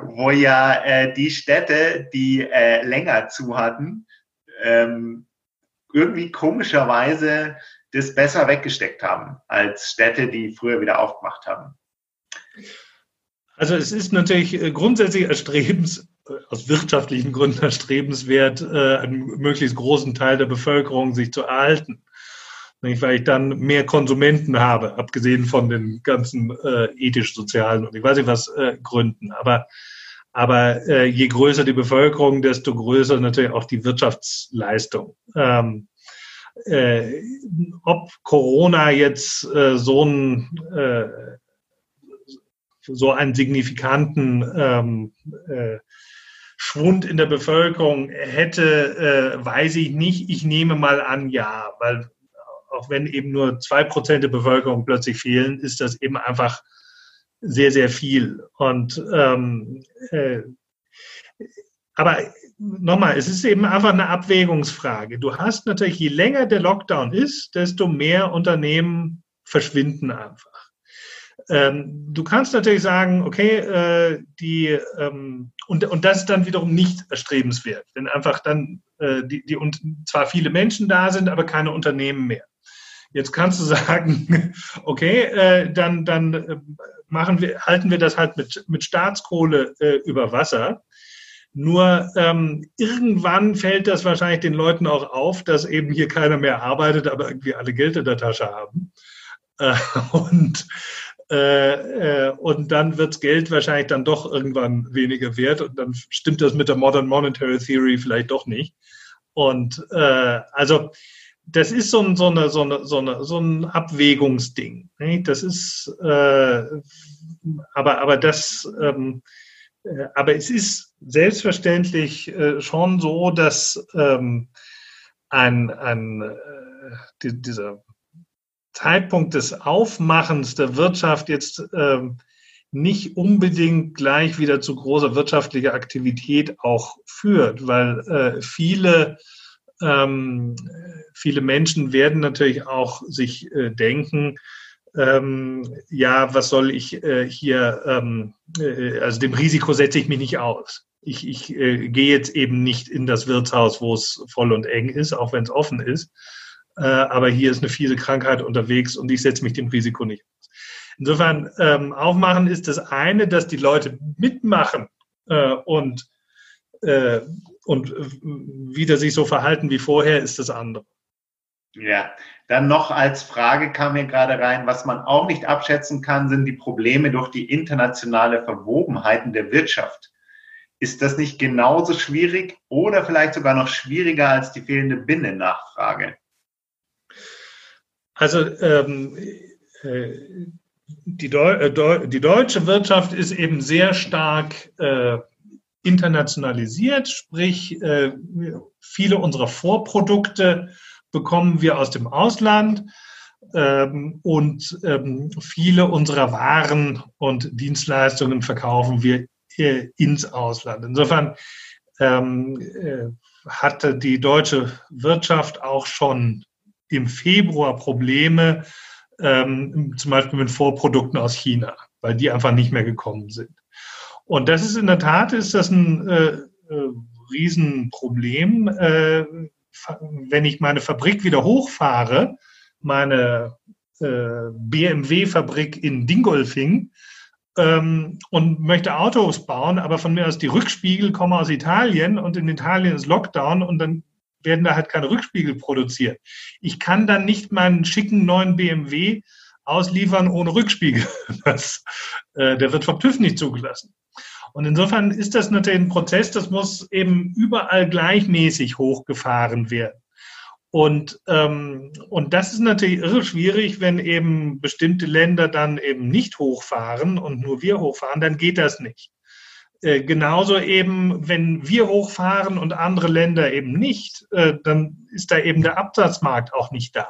wo ja äh, die Städte, die äh, länger zu hatten, ähm, irgendwie komischerweise das besser weggesteckt haben als Städte, die früher wieder aufgemacht haben. Also es ist natürlich äh, grundsätzlich erstrebens, aus wirtschaftlichen Gründen erstrebenswert, äh, einen möglichst großen Teil der Bevölkerung sich zu erhalten. Weil ich dann mehr Konsumenten habe, abgesehen von den ganzen äh, ethisch-sozialen und ich weiß nicht was äh, Gründen. Aber, aber äh, je größer die Bevölkerung, desto größer natürlich auch die Wirtschaftsleistung. Ähm, äh, ob Corona jetzt äh, so ein äh, so einen signifikanten ähm, äh, Schwund in der Bevölkerung hätte, äh, weiß ich nicht. Ich nehme mal an, ja, weil auch wenn eben nur zwei Prozent der Bevölkerung plötzlich fehlen, ist das eben einfach sehr, sehr viel. Und ähm, äh, aber nochmal, es ist eben einfach eine Abwägungsfrage. Du hast natürlich, je länger der Lockdown ist, desto mehr Unternehmen verschwinden einfach. Ähm, du kannst natürlich sagen, okay, äh, die ähm, und, und das ist dann wiederum nicht erstrebenswert, wenn einfach dann äh, die, die und zwar viele Menschen da sind, aber keine Unternehmen mehr. Jetzt kannst du sagen, okay, äh, dann, dann äh, machen wir, halten wir das halt mit, mit Staatskohle äh, über Wasser. Nur ähm, irgendwann fällt das wahrscheinlich den Leuten auch auf, dass eben hier keiner mehr arbeitet, aber irgendwie alle Geld in der Tasche haben. Äh, und, äh, äh, und dann wirds Geld wahrscheinlich dann doch irgendwann weniger wert und dann stimmt das mit der Modern Monetary Theory vielleicht doch nicht. Und äh, also das ist so ein, so eine, so eine, so eine, so ein Abwägungsding. Nicht? Das ist, äh, aber, aber das, ähm, äh, aber es ist selbstverständlich schon so, dass ähm, ein, ein, die, dieser Zeitpunkt des Aufmachens der Wirtschaft jetzt ähm, nicht unbedingt gleich wieder zu großer wirtschaftlicher Aktivität auch führt, weil äh, viele ähm, viele Menschen werden natürlich auch sich äh, denken, ähm, ja, was soll ich äh, hier, ähm, äh, also dem Risiko setze ich mich nicht aus. Ich, ich äh, gehe jetzt eben nicht in das Wirtshaus, wo es voll und eng ist, auch wenn es offen ist. Äh, aber hier ist eine fiese Krankheit unterwegs und ich setze mich dem Risiko nicht aus. Insofern, ähm, aufmachen ist das eine, dass die Leute mitmachen äh, und äh, und wieder sich so verhalten wie vorher, ist das andere. Ja, dann noch als Frage kam mir gerade rein, was man auch nicht abschätzen kann, sind die Probleme durch die internationale Verwobenheiten der Wirtschaft. Ist das nicht genauso schwierig oder vielleicht sogar noch schwieriger als die fehlende Binnennachfrage? Also ähm, äh, die, Deu äh, die, deutsche Wirtschaft ist eben sehr stark äh, internationalisiert, sprich äh, viele unserer Vorprodukte bekommen wir aus dem Ausland ähm, und ähm, viele unserer Waren und Dienstleistungen verkaufen wir ins Ausland. Insofern ähm, äh, hatte die deutsche Wirtschaft auch schon im Februar Probleme, ähm, zum Beispiel mit Vorprodukten aus China, weil die einfach nicht mehr gekommen sind. Und das ist in der Tat ist das ein äh, äh, Riesenproblem. Äh, wenn ich meine Fabrik wieder hochfahre, meine äh, BMW-Fabrik in Dingolfing, ähm, und möchte Autos bauen, aber von mir aus die Rückspiegel kommen aus Italien und in Italien ist Lockdown und dann werden da halt keine Rückspiegel produziert. Ich kann dann nicht meinen schicken neuen BMW ausliefern ohne Rückspiegel. Das, äh, der wird vom TÜV nicht zugelassen. Und insofern ist das natürlich ein Prozess, das muss eben überall gleichmäßig hochgefahren werden. Und, ähm, und das ist natürlich irre schwierig, wenn eben bestimmte Länder dann eben nicht hochfahren und nur wir hochfahren, dann geht das nicht. Äh, genauso eben, wenn wir hochfahren und andere Länder eben nicht, äh, dann ist da eben der Absatzmarkt auch nicht da.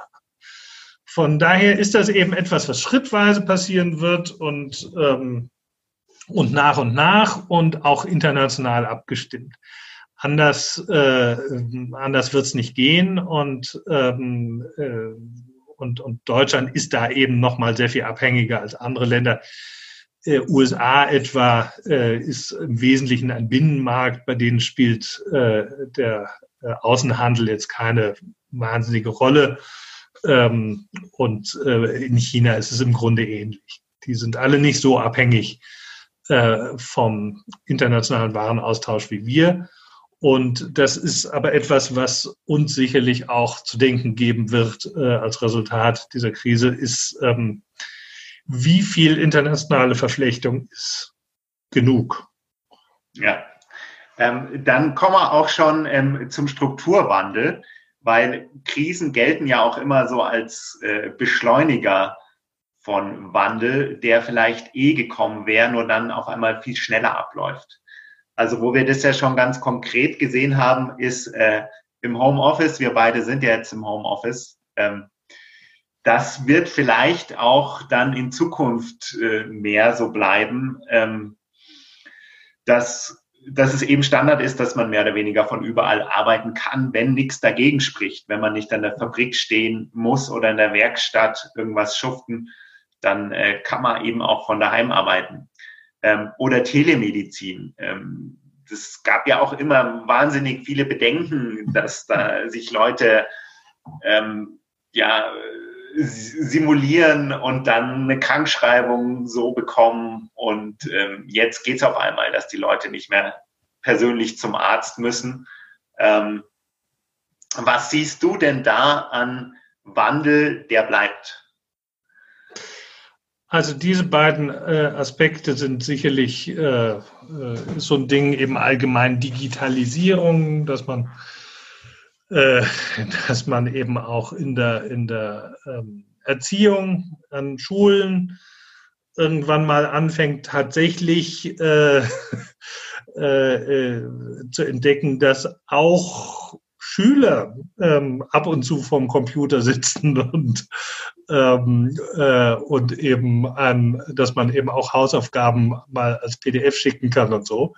Von daher ist das eben etwas, was schrittweise passieren wird und ähm, und nach und nach und auch international abgestimmt. Anders, äh, anders wird es nicht gehen und, ähm, äh, und, und Deutschland ist da eben noch mal sehr viel abhängiger als andere Länder. Äh, USA etwa äh, ist im Wesentlichen ein Binnenmarkt, bei denen spielt äh, der äh, Außenhandel jetzt keine wahnsinnige Rolle. Ähm, und äh, in China ist es im Grunde ähnlich. Die sind alle nicht so abhängig äh, vom internationalen Warenaustausch wie wir. Und das ist aber etwas, was uns sicherlich auch zu denken geben wird als Resultat dieser Krise, ist, ähm, wie viel internationale Verflechtung ist genug. Ja, ähm, dann kommen wir auch schon ähm, zum Strukturwandel, weil Krisen gelten ja auch immer so als äh, Beschleuniger von Wandel, der vielleicht eh gekommen wäre, nur dann auf einmal viel schneller abläuft. Also wo wir das ja schon ganz konkret gesehen haben, ist äh, im Homeoffice, wir beide sind ja jetzt im Homeoffice, ähm, das wird vielleicht auch dann in Zukunft äh, mehr so bleiben, ähm, dass, dass es eben Standard ist, dass man mehr oder weniger von überall arbeiten kann, wenn nichts dagegen spricht. Wenn man nicht an der Fabrik stehen muss oder in der Werkstatt irgendwas schuften, dann äh, kann man eben auch von daheim arbeiten. Ähm, oder Telemedizin. Ähm, das gab ja auch immer wahnsinnig viele Bedenken, dass da sich Leute ähm, ja simulieren und dann eine Krankschreibung so bekommen. Und ähm, jetzt geht es auf einmal, dass die Leute nicht mehr persönlich zum Arzt müssen. Ähm, was siehst du denn da an Wandel, der bleibt? Also diese beiden äh, Aspekte sind sicherlich äh, äh, so ein Ding eben allgemein Digitalisierung, dass man äh, dass man eben auch in der, in der ähm, Erziehung an Schulen irgendwann mal anfängt, tatsächlich äh, äh, äh, zu entdecken, dass auch Schüler ähm, ab und zu vom Computer sitzen und, ähm, äh, und eben an, dass man eben auch Hausaufgaben mal als PDF schicken kann und so.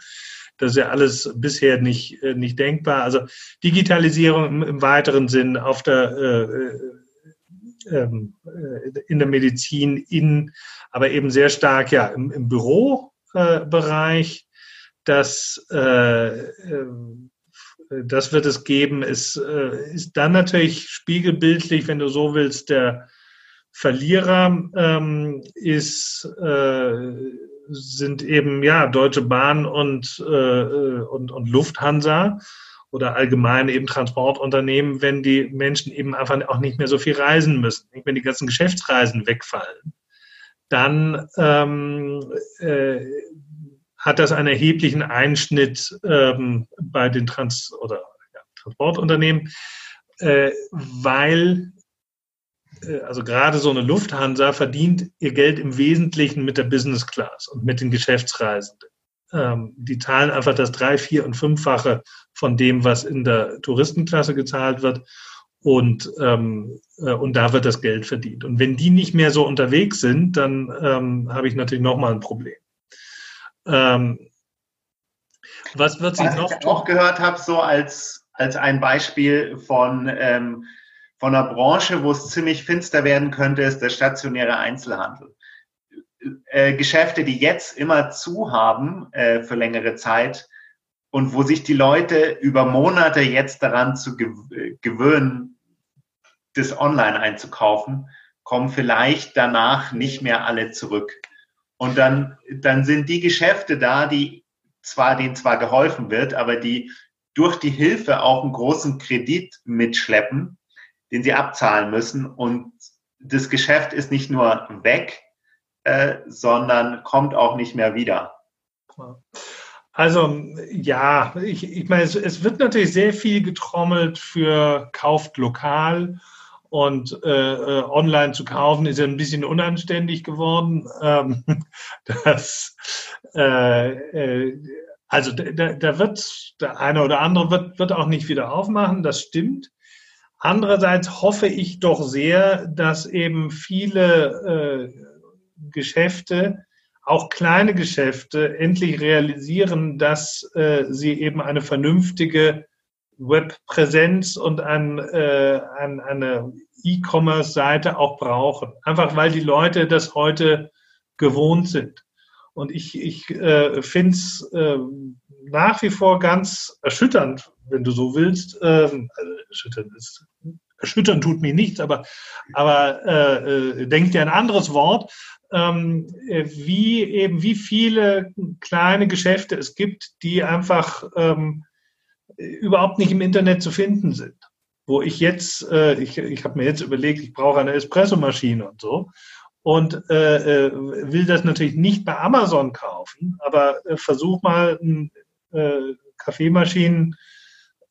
Das ist ja alles bisher nicht, äh, nicht denkbar. Also Digitalisierung im, weiteren Sinn auf der, äh, äh, ähm, äh, in der Medizin, in, aber eben sehr stark ja, im, im Bürobereich. das, äh, äh, das wird es geben. Es ist dann natürlich spiegelbildlich, wenn du so willst, der Verlierer ähm, ist sind eben ja Deutsche Bahn und, äh, und, und Lufthansa oder allgemein eben Transportunternehmen, wenn die Menschen eben einfach auch nicht mehr so viel reisen müssen, wenn die ganzen Geschäftsreisen wegfallen, dann ähm, äh, hat das einen erheblichen Einschnitt ähm, bei den Trans- oder ja, Transportunternehmen, äh, weil äh, also gerade so eine Lufthansa verdient ihr Geld im Wesentlichen mit der Business Class und mit den Geschäftsreisenden. Ähm, die zahlen einfach das drei, vier und fünffache von dem, was in der Touristenklasse gezahlt wird. Und, ähm, äh, und da wird das Geld verdient. Und wenn die nicht mehr so unterwegs sind, dann ähm, habe ich natürlich nochmal ein Problem. Ähm, was wird sich noch? Was ich auch gehört habe, so als, als ein Beispiel von ähm, von einer Branche, wo es ziemlich finster werden könnte, ist der stationäre Einzelhandel. Äh, Geschäfte, die jetzt immer zu haben äh, für längere Zeit und wo sich die Leute über Monate jetzt daran zu gewöhnen, das online einzukaufen, kommen vielleicht danach nicht mehr alle zurück. Und dann, dann sind die Geschäfte da, die zwar, denen zwar geholfen wird, aber die durch die Hilfe auch einen großen Kredit mitschleppen, den sie abzahlen müssen. Und das Geschäft ist nicht nur weg, äh, sondern kommt auch nicht mehr wieder. Also ja, ich, ich meine, es, es, wird natürlich sehr viel getrommelt für kauft lokal und äh, äh online zu kaufen ist ja ein bisschen unanständig geworden. Ähm, das, äh, äh, also da, da, wird der eine oder andere wird, wird auch nicht wieder aufmachen, das stimmt. Andererseits hoffe ich doch sehr, dass eben viele äh, Geschäfte, auch kleine Geschäfte, endlich realisieren, dass äh, sie eben eine vernünftige Webpräsenz und ein, äh, ein, eine E-Commerce-Seite auch brauchen. Einfach weil die Leute das heute gewohnt sind. Und ich, ich äh, finde es äh, nach wie vor ganz erschütternd, wenn du so willst. Ähm, also erschütternd ist erschüttern tut mir nichts, aber, aber äh, äh, denkt dir ein anderes Wort, ähm, wie eben wie viele kleine Geschäfte es gibt, die einfach ähm, überhaupt nicht im Internet zu finden sind. Wo ich jetzt, äh, ich, ich habe mir jetzt überlegt, ich brauche eine Espressomaschine und so und äh, äh, will das natürlich nicht bei Amazon kaufen, aber äh, versuch mal ein äh, Kaffeemaschinen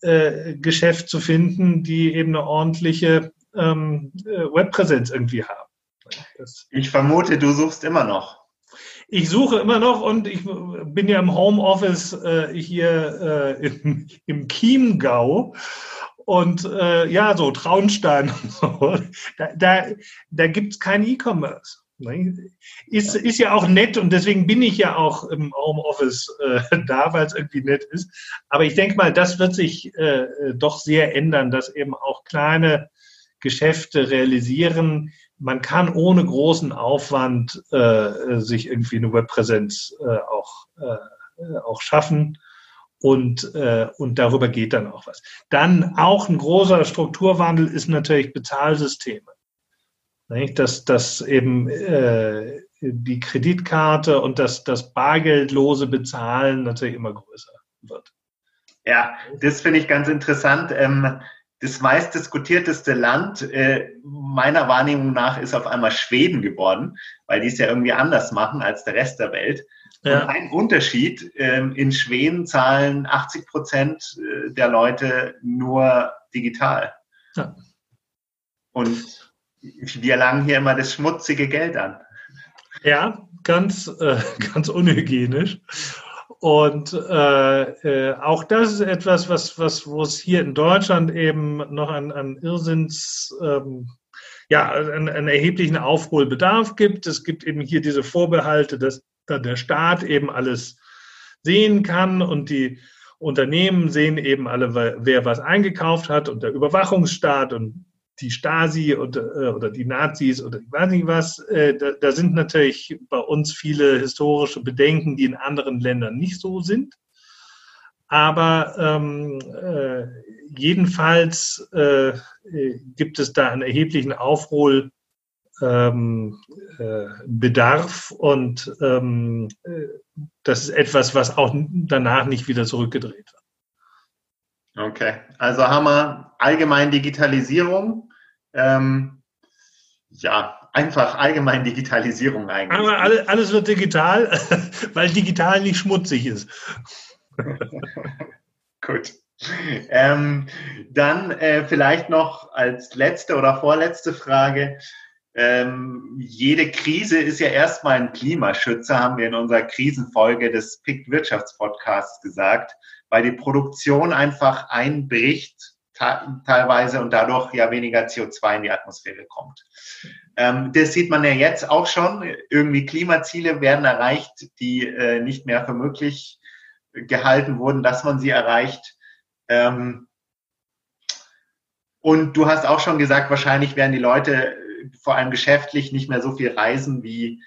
äh, Geschäft zu finden, die eben eine ordentliche ähm, äh, Webpräsenz irgendwie haben. Das ich vermute, du suchst immer noch. Ich suche immer noch und ich bin ja im Homeoffice äh, hier äh, im, im Chiemgau und äh, ja, so Traunstein und so. Da, da, da gibt es kein E-Commerce. Ist, ist ja auch nett und deswegen bin ich ja auch im Homeoffice äh, da, weil es irgendwie nett ist. Aber ich denke mal, das wird sich äh, doch sehr ändern, dass eben auch kleine Geschäfte realisieren, man kann ohne großen Aufwand äh, sich irgendwie eine Webpräsenz äh, auch, äh, auch schaffen und, äh, und darüber geht dann auch was. Dann auch ein großer Strukturwandel ist natürlich Bezahlsysteme. Nicht? Dass, dass eben äh, die Kreditkarte und das, das bargeldlose Bezahlen natürlich immer größer wird. Ja, das finde ich ganz interessant. Ähm, das meistdiskutierteste Land äh, meiner Wahrnehmung nach ist auf einmal Schweden geworden, weil die es ja irgendwie anders machen als der Rest der Welt. Ja. Und ein Unterschied, ähm, in Schweden zahlen 80 Prozent äh, der Leute nur digital. Ja. Und wir langen hier immer das schmutzige Geld an. Ja, ganz, äh, ganz unhygienisch. Und äh, äh, auch das ist etwas, was, was, wo es hier in Deutschland eben noch an, an Irrsinns, ähm, ja, einen, einen erheblichen Aufholbedarf gibt. Es gibt eben hier diese Vorbehalte, dass dann der Staat eben alles sehen kann und die Unternehmen sehen eben alle, wer was eingekauft hat und der Überwachungsstaat und die Stasi oder, äh, oder die Nazis oder ich weiß nicht was, äh, da, da, sind natürlich bei uns viele historische Bedenken, die in anderen Ländern nicht so sind. Aber ähm, äh, jedenfalls äh, gibt es da einen erheblichen Aufholbedarf ähm, äh, und ähm, das ist etwas, was auch danach nicht wieder zurückgedreht wird. Okay, also haben wir allgemein Digitalisierung. Ähm, ja, einfach allgemein Digitalisierung eigentlich. Aber alles wird digital, weil digital nicht schmutzig ist. Gut. Ähm, dann äh, vielleicht noch als letzte oder vorletzte Frage. Ähm, jede Krise ist ja erstmal ein Klimaschützer, haben wir in unserer Krisenfolge des PICT Wirtschaftspodcasts gesagt weil die Produktion einfach einbricht teilweise und dadurch ja weniger CO2 in die Atmosphäre kommt. Ähm, das sieht man ja jetzt auch schon. Irgendwie Klimaziele werden erreicht, die äh, nicht mehr für möglich gehalten wurden, dass man sie erreicht. Ähm, und du hast auch schon gesagt, wahrscheinlich werden die Leute vor allem geschäftlich nicht mehr so viel reisen wie,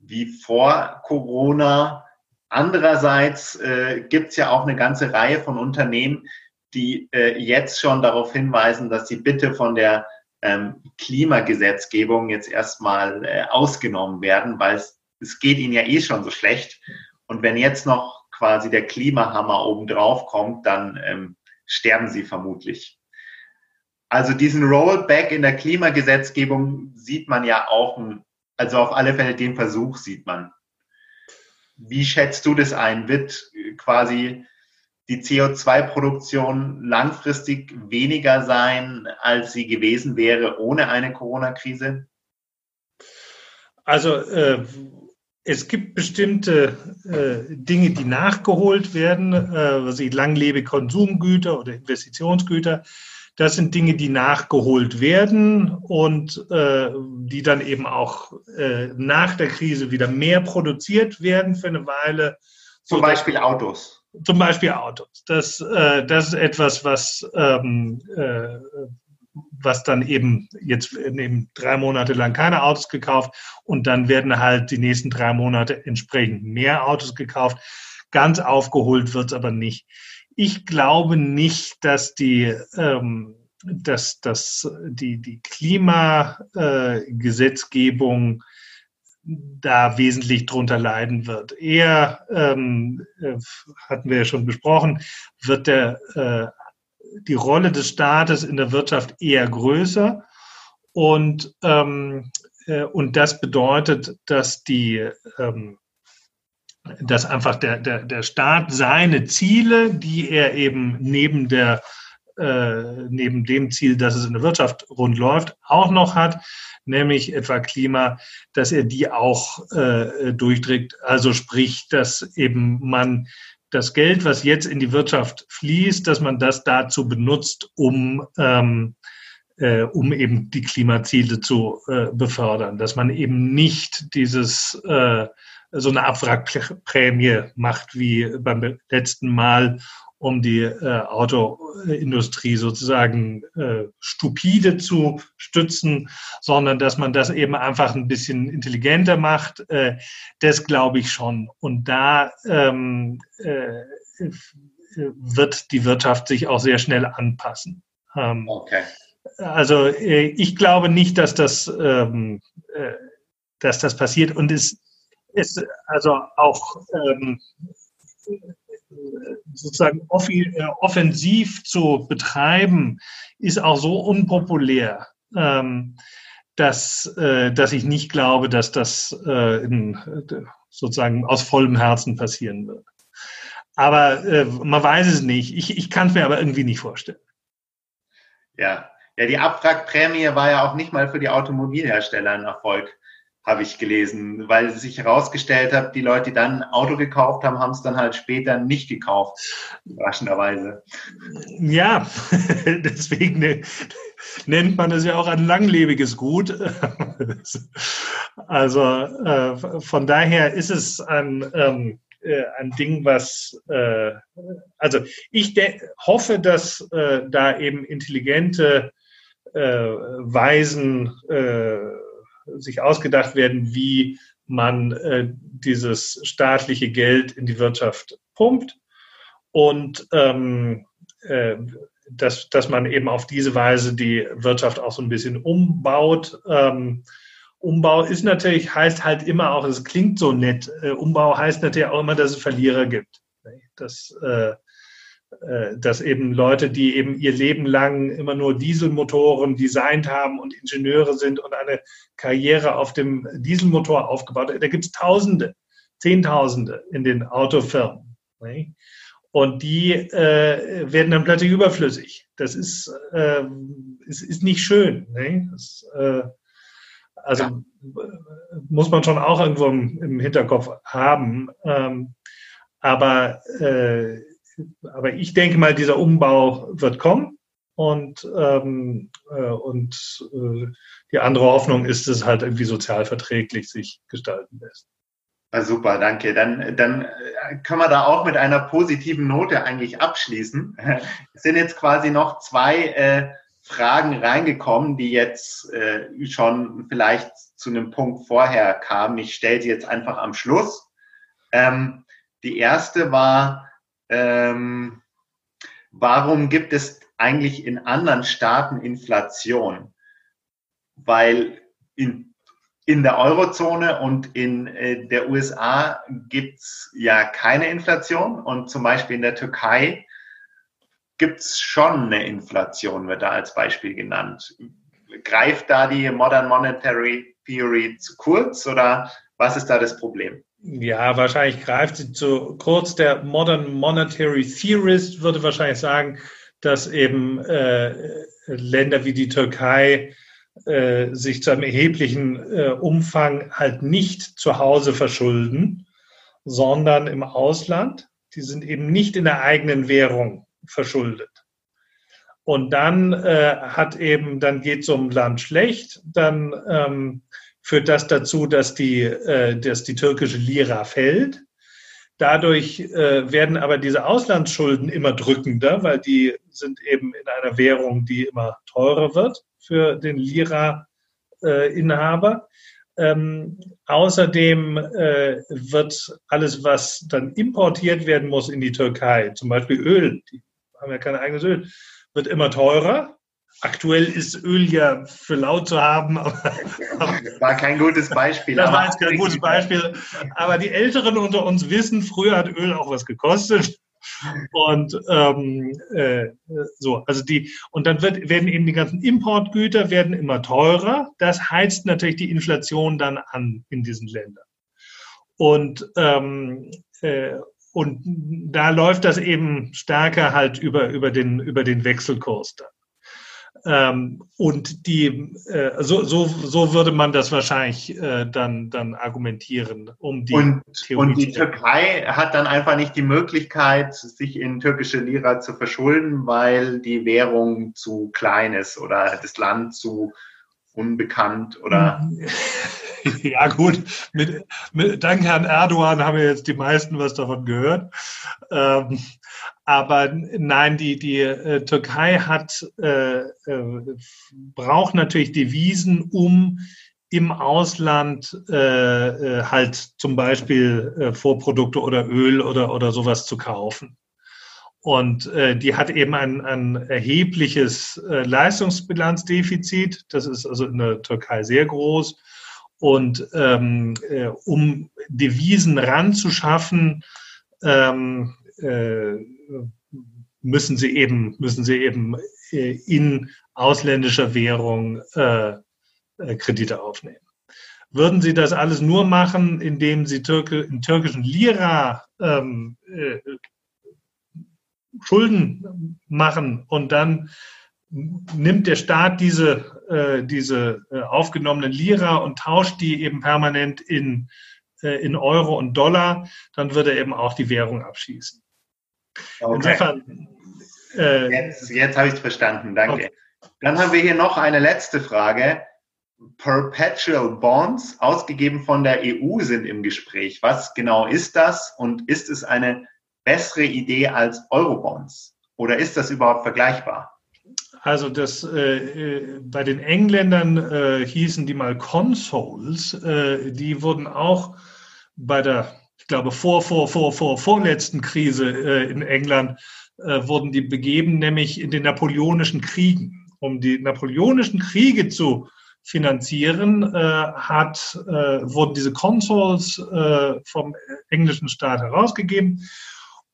wie vor Corona. Andererseits äh, gibt es ja auch eine ganze Reihe von Unternehmen, die äh, jetzt schon darauf hinweisen, dass sie bitte von der ähm, Klimagesetzgebung jetzt erstmal äh, ausgenommen werden, weil es, es geht ihnen ja eh schon so schlecht. Und wenn jetzt noch quasi der Klimahammer obendrauf kommt, dann ähm, sterben sie vermutlich. Also diesen Rollback in der Klimagesetzgebung sieht man ja auch, also auf alle Fälle den Versuch sieht man. Wie schätzt du das ein? Wird quasi die CO2-Produktion langfristig weniger sein, als sie gewesen wäre ohne eine Corona-Krise? Also äh, es gibt bestimmte äh, Dinge, die nachgeholt werden, äh, also langlebige Konsumgüter oder Investitionsgüter. Das sind Dinge, die nachgeholt werden und äh, die dann eben auch äh, nach der Krise wieder mehr produziert werden für eine Weile. Zum Beispiel Autos. Zum Beispiel Autos. Das, äh, das ist etwas, was, ähm, äh, was dann eben jetzt eben drei Monate lang keine Autos gekauft und dann werden halt die nächsten drei Monate entsprechend mehr Autos gekauft. Ganz aufgeholt wird es aber nicht. Ich glaube nicht, dass die, ähm, dass, dass die, die Klimagesetzgebung äh, da wesentlich drunter leiden wird. Eher, ähm, äh, hatten wir ja schon besprochen, wird der, äh, die Rolle des Staates in der Wirtschaft eher größer. Und, ähm, äh, und das bedeutet, dass die, ähm, dass einfach der, der, der Staat seine Ziele, die er eben neben der äh, neben dem Ziel, dass es in der Wirtschaft rund läuft, auch noch hat, nämlich etwa Klima, dass er die auch äh, durchdrückt. Also sprich, dass eben man das Geld, was jetzt in die Wirtschaft fließt, dass man das dazu benutzt, um, ähm, äh, um eben die Klimaziele zu äh, befördern. Dass man eben nicht dieses äh, so eine Abwrackprämie macht wie beim letzten Mal, um die äh, Autoindustrie sozusagen äh, stupide zu stützen, sondern dass man das eben einfach ein bisschen intelligenter macht. Äh, das glaube ich schon. Und da ähm, äh, wird die Wirtschaft sich auch sehr schnell anpassen. Ähm, okay. Also äh, ich glaube nicht, dass das, ähm, äh, dass das passiert. Und es ist also auch ähm, sozusagen äh, offensiv zu betreiben, ist auch so unpopulär, ähm, dass, äh, dass ich nicht glaube, dass das äh, in, sozusagen aus vollem Herzen passieren wird. Aber man weiß es nicht. Ich, ich kann es mir aber irgendwie nicht vorstellen. Ja. ja, die Abwrackprämie war ja auch nicht mal für die Automobilhersteller ein Erfolg habe ich gelesen, weil sich herausgestellt hat, die Leute, die dann ein Auto gekauft haben, haben es dann halt später nicht gekauft, überraschenderweise. Ja, deswegen ne, nennt man es ja auch ein langlebiges Gut. Also äh, von daher ist es ein, ähm, äh, ein Ding, was, äh, also ich hoffe, dass äh, da eben intelligente äh, Weisen äh, sich ausgedacht werden, wie man äh, dieses staatliche Geld in die Wirtschaft pumpt und ähm, äh, dass, dass man eben auf diese Weise die Wirtschaft auch so ein bisschen umbaut. Ähm, Umbau ist natürlich, heißt halt immer auch, es klingt so nett, äh, Umbau heißt natürlich auch immer, dass es Verlierer gibt. Das äh, dass eben Leute, die eben ihr Leben lang immer nur Dieselmotoren designt haben und Ingenieure sind und eine Karriere auf dem Dieselmotor aufgebaut haben, da gibt es Tausende, Zehntausende in den Autofirmen. Und die äh, werden dann plötzlich überflüssig. Das ist, äh, ist, ist nicht schön. Das, äh, also ja. muss man schon auch irgendwo im, im Hinterkopf haben. Ähm, aber äh, aber ich denke mal, dieser Umbau wird kommen. Und, ähm, äh, und äh, die andere Hoffnung ist, dass es halt irgendwie sozial verträglich sich gestalten lässt. Ja, super, danke. Dann, dann äh, können wir da auch mit einer positiven Note eigentlich abschließen. Es sind jetzt quasi noch zwei äh, Fragen reingekommen, die jetzt äh, schon vielleicht zu einem Punkt vorher kamen. Ich stelle sie jetzt einfach am Schluss. Ähm, die erste war, ähm, warum gibt es eigentlich in anderen Staaten Inflation? Weil in, in der Eurozone und in äh, der USA gibt es ja keine Inflation und zum Beispiel in der Türkei gibt es schon eine Inflation, wird da als Beispiel genannt. Greift da die Modern Monetary Theory zu kurz oder was ist da das Problem? Ja, wahrscheinlich greift sie zu kurz. Der Modern Monetary Theorist würde wahrscheinlich sagen, dass eben äh, Länder wie die Türkei äh, sich zu einem erheblichen äh, Umfang halt nicht zu Hause verschulden, sondern im Ausland. Die sind eben nicht in der eigenen Währung verschuldet. Und dann äh, hat eben, dann geht so ein Land schlecht, dann ähm, führt das dazu, dass die, äh, dass die türkische Lira fällt. Dadurch äh, werden aber diese Auslandsschulden immer drückender, weil die sind eben in einer Währung, die immer teurer wird für den Lira-Inhaber. Ähm, außerdem äh, wird alles, was dann importiert werden muss in die Türkei, zum Beispiel Öl, die haben ja kein eigenes Öl, wird immer teurer. Aktuell ist Öl ja für laut zu haben. Aber, war kein gutes Beispiel. Das war jetzt kein gutes Beispiel. Aber die Älteren unter uns wissen, früher hat Öl auch was gekostet. Und ähm, äh, so, also die, und dann wird, werden eben die ganzen Importgüter werden immer teurer. Das heizt natürlich die Inflation dann an in diesen Ländern. Und ähm, äh, und da läuft das eben stärker halt über, über, den, über den Wechselkurs dann. Ähm, und die, äh, so, so, so würde man das wahrscheinlich äh, dann, dann argumentieren, um die und, und die Türkei hat dann einfach nicht die Möglichkeit, sich in türkische Lira zu verschulden, weil die Währung zu klein ist oder das Land zu unbekannt oder. ja, gut. Mit, mit, dank Herrn Erdogan haben wir jetzt die meisten was davon gehört. Ähm, aber nein, die, die äh, Türkei hat, äh, äh, braucht natürlich Devisen, um im Ausland äh, äh, halt zum Beispiel äh, Vorprodukte oder Öl oder, oder sowas zu kaufen. Und äh, die hat eben ein, ein erhebliches äh, Leistungsbilanzdefizit. Das ist also in der Türkei sehr groß. Und ähm, äh, um Devisen ranzuschaffen, ähm, äh, müssen sie eben, müssen sie eben äh, in ausländischer Währung äh, äh, Kredite aufnehmen. Würden Sie das alles nur machen, indem Sie Türke, in türkischen Lira ähm, äh, Schulden machen und dann nimmt der Staat diese, äh, diese äh, aufgenommenen Lira und tauscht die eben permanent in, äh, in Euro und Dollar, dann würde er eben auch die Währung abschießen. Okay. Insofern. Äh, jetzt jetzt habe ich es verstanden, danke. Okay. Dann haben wir hier noch eine letzte Frage. Perpetual Bonds, ausgegeben von der EU, sind im Gespräch. Was genau ist das und ist es eine bessere Idee als Eurobonds? Oder ist das überhaupt vergleichbar? Also das äh, äh bei den Engländern äh, hießen die mal Consoles. Äh, die wurden auch bei der ich glaube, vor, vor, vor, vor, vorletzten Krise äh, in England äh, wurden die begeben, nämlich in den napoleonischen Kriegen. Um die napoleonischen Kriege zu finanzieren, äh, hat, äh, wurden diese Consols äh, vom englischen Staat herausgegeben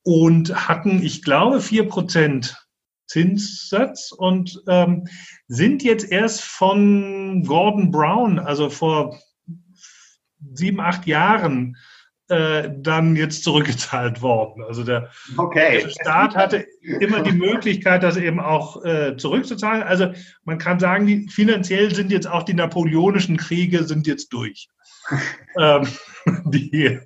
und hatten, ich glaube, vier Prozent Zinssatz und ähm, sind jetzt erst von Gordon Brown, also vor sieben, acht Jahren, äh, dann jetzt zurückgezahlt worden. Also der, okay. der Staat hatte immer die Möglichkeit, das eben auch äh, zurückzuzahlen. Also man kann sagen, die, finanziell sind jetzt auch die napoleonischen Kriege sind jetzt durch. ähm, die,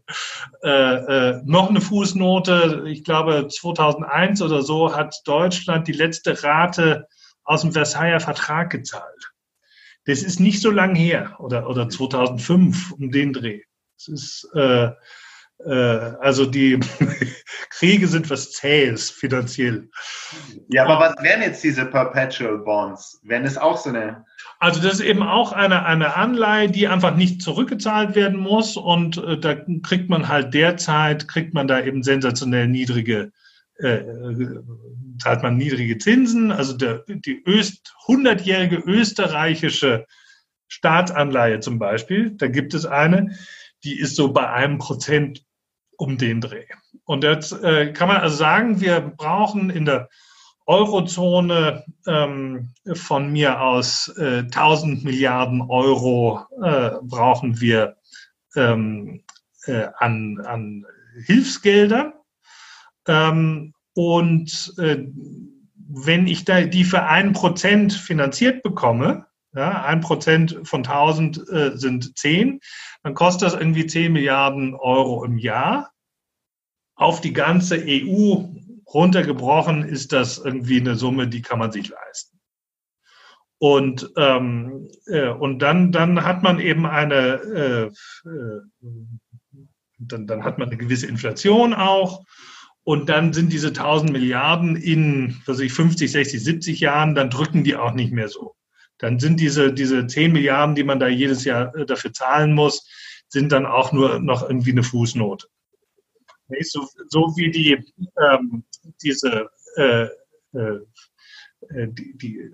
äh, äh, noch eine Fußnote, ich glaube 2001 oder so hat Deutschland die letzte Rate aus dem Versailler Vertrag gezahlt. Das ist nicht so lang her oder, oder 2005 um den Dreh. Es ist, äh, äh, also die Kriege sind was Zähes finanziell. Ja, aber was wären jetzt diese Perpetual Bonds? Wären es auch so eine? Also das ist eben auch eine, eine Anleihe, die einfach nicht zurückgezahlt werden muss und äh, da kriegt man halt derzeit, kriegt man da eben sensationell niedrige äh, zahlt man niedrige Zinsen. Also der, die Öst, 100-jährige österreichische Staatsanleihe zum Beispiel, da gibt es eine, die ist so bei einem Prozent um den Dreh. Und jetzt äh, kann man also sagen, wir brauchen in der Eurozone ähm, von mir aus äh, 1000 Milliarden Euro äh, brauchen wir ähm, äh, an, an Hilfsgelder. Ähm, und äh, wenn ich da die für ein Prozent finanziert bekomme, ja, ein Prozent von 1000 äh, sind 10, dann kostet das irgendwie 10 Milliarden Euro im Jahr. Auf die ganze EU runtergebrochen ist das irgendwie eine Summe, die kann man sich leisten. Und, ähm, äh, und dann, dann hat man eben eine, äh, äh, dann, dann hat man eine gewisse Inflation auch. Und dann sind diese 1000 Milliarden in, was ich, 50, 60, 70 Jahren, dann drücken die auch nicht mehr so dann sind diese, diese 10 Milliarden, die man da jedes Jahr äh, dafür zahlen muss, sind dann auch nur noch irgendwie eine Fußnote. So, so wie die, ähm, diese, äh, äh, äh, die, die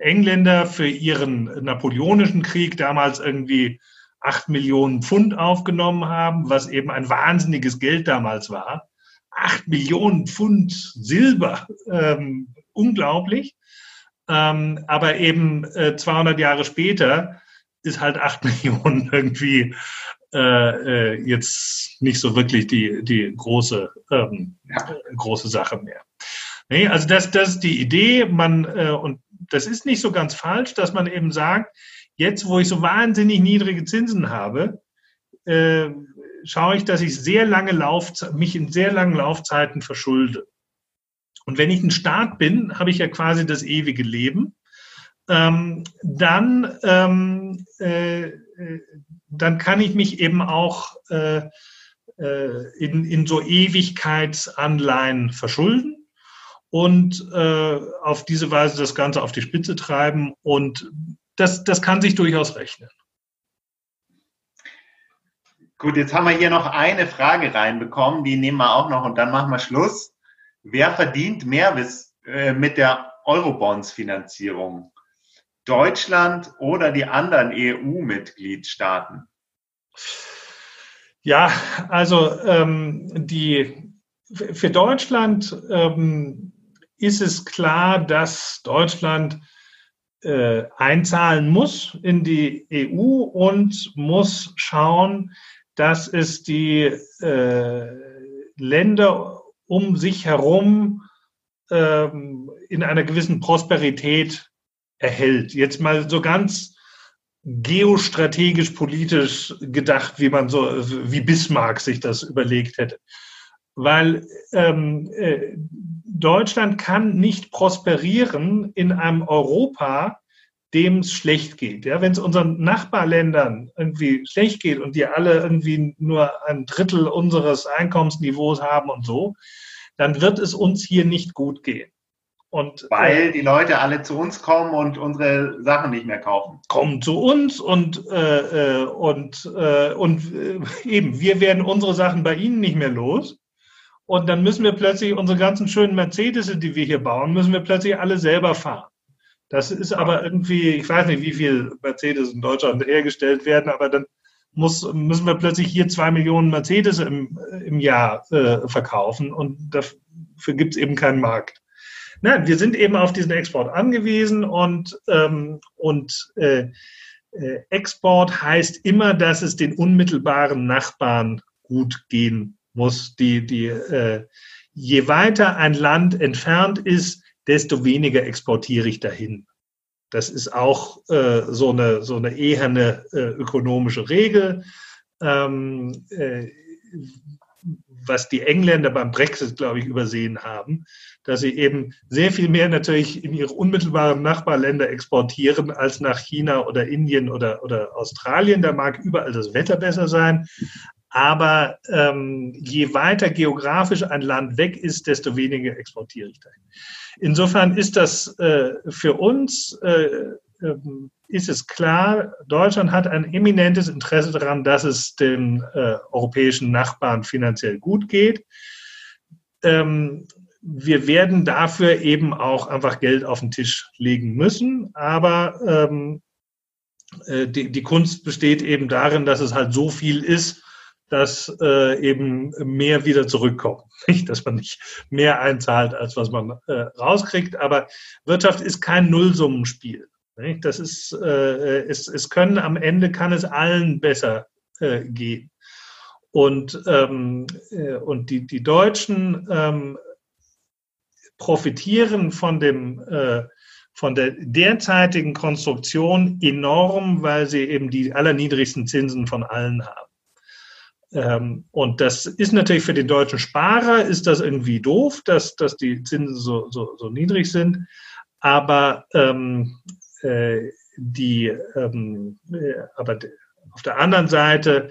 Engländer für ihren napoleonischen Krieg damals irgendwie 8 Millionen Pfund aufgenommen haben, was eben ein wahnsinniges Geld damals war. 8 Millionen Pfund Silber, ähm, unglaublich. Ähm, aber eben äh, 200 Jahre später ist halt 8 Millionen irgendwie äh, äh, jetzt nicht so wirklich die, die große, ähm, ja. große Sache mehr. Nee, also das, das ist die Idee. Man, äh, und das ist nicht so ganz falsch, dass man eben sagt, jetzt, wo ich so wahnsinnig niedrige Zinsen habe, äh, schaue ich, dass ich sehr lange Laufze mich in sehr langen Laufzeiten verschulde. Und wenn ich ein Staat bin, habe ich ja quasi das ewige Leben. Ähm, dann, ähm, äh, dann kann ich mich eben auch äh, äh, in, in so Ewigkeitsanleihen verschulden und äh, auf diese Weise das Ganze auf die Spitze treiben. Und das, das kann sich durchaus rechnen. Gut, jetzt haben wir hier noch eine Frage reinbekommen, die nehmen wir auch noch und dann machen wir Schluss. Wer verdient mehr äh, mit der Eurobonds-Finanzierung? Deutschland oder die anderen EU-Mitgliedstaaten? Ja, also ähm, die, für Deutschland ähm, ist es klar, dass Deutschland äh, einzahlen muss in die EU und muss schauen, dass es die äh, Länder um sich herum ähm, in einer gewissen Prosperität erhält. Jetzt mal so ganz geostrategisch politisch gedacht, wie man so, wie Bismarck sich das überlegt hätte. Weil ähm, äh, Deutschland kann nicht prosperieren in einem Europa, dem es schlecht geht. Ja, wenn es unseren Nachbarländern irgendwie schlecht geht und die alle irgendwie nur ein Drittel unseres Einkommensniveaus haben und so, dann wird es uns hier nicht gut gehen. Und, Weil äh, die Leute alle zu uns kommen und unsere Sachen nicht mehr kaufen. Kommen zu uns und, äh, äh und, äh, und äh, eben, wir werden unsere Sachen bei ihnen nicht mehr los. Und dann müssen wir plötzlich unsere ganzen schönen Mercedes, die wir hier bauen, müssen wir plötzlich alle selber fahren. Das ist aber irgendwie, ich weiß nicht, wie viel Mercedes in Deutschland hergestellt werden, aber dann muss, müssen wir plötzlich hier zwei Millionen Mercedes im, im Jahr äh, verkaufen und dafür gibt es eben keinen Markt. Nein, wir sind eben auf diesen Export angewiesen und, ähm, und äh, äh, Export heißt immer, dass es den unmittelbaren Nachbarn gut gehen muss. Die, die, äh, je weiter ein Land entfernt ist, desto weniger exportiere ich dahin. Das ist auch äh, so, eine, so eine eherne äh, ökonomische Regel. Ähm, äh, was die Engländer beim Brexit, glaube ich, übersehen haben, dass sie eben sehr viel mehr natürlich in ihre unmittelbaren Nachbarländer exportieren als nach China oder Indien oder, oder Australien. Da mag überall das Wetter besser sein. Aber ähm, je weiter geografisch ein Land weg ist, desto weniger exportiere ich dahin. Insofern ist das äh, für uns, äh, ähm, ist es klar, Deutschland hat ein eminentes Interesse daran, dass es den äh, europäischen Nachbarn finanziell gut geht. Ähm, wir werden dafür eben auch einfach Geld auf den Tisch legen müssen. Aber ähm, äh, die, die Kunst besteht eben darin, dass es halt so viel ist, dass äh, eben mehr wieder zurückkommt. Nicht, dass man nicht mehr einzahlt, als was man äh, rauskriegt. Aber Wirtschaft ist kein Nullsummenspiel. Nicht? Das ist, äh, es, es können am Ende kann es allen besser äh, gehen. Und, ähm, äh, und die, die Deutschen ähm, profitieren von dem äh, von der derzeitigen Konstruktion enorm, weil sie eben die allerniedrigsten Zinsen von allen haben. Ähm, und das ist natürlich für den deutschen Sparer ist das irgendwie doof, dass, dass die Zinsen so, so, so niedrig sind. Aber ähm, äh, die, ähm, äh, aber auf der anderen Seite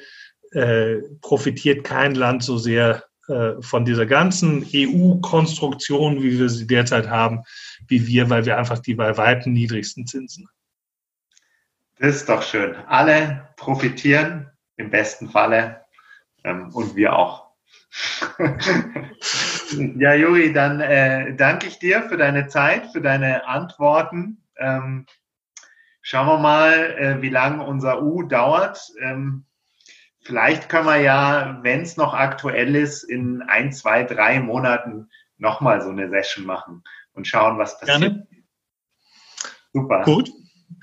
äh, profitiert kein Land so sehr äh, von dieser ganzen EU-Konstruktion, wie wir sie derzeit haben, wie wir, weil wir einfach die bei weitem niedrigsten Zinsen haben. Das ist doch schön. Alle profitieren im besten Falle ähm, und wir auch. ja, Juri, dann äh, danke ich dir für deine Zeit, für deine Antworten. Ähm, schauen wir mal, äh, wie lange unser U dauert. Ähm, vielleicht können wir ja, wenn es noch aktuell ist, in ein, zwei, drei Monaten nochmal so eine Session machen und schauen, was passiert. Gerne. Super. Gut.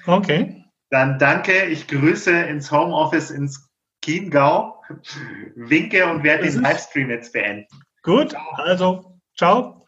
Okay. Dann danke. Ich grüße ins Homeoffice ins Chiemgau, winke und werde den Livestream jetzt beenden. Gut. Also, ciao.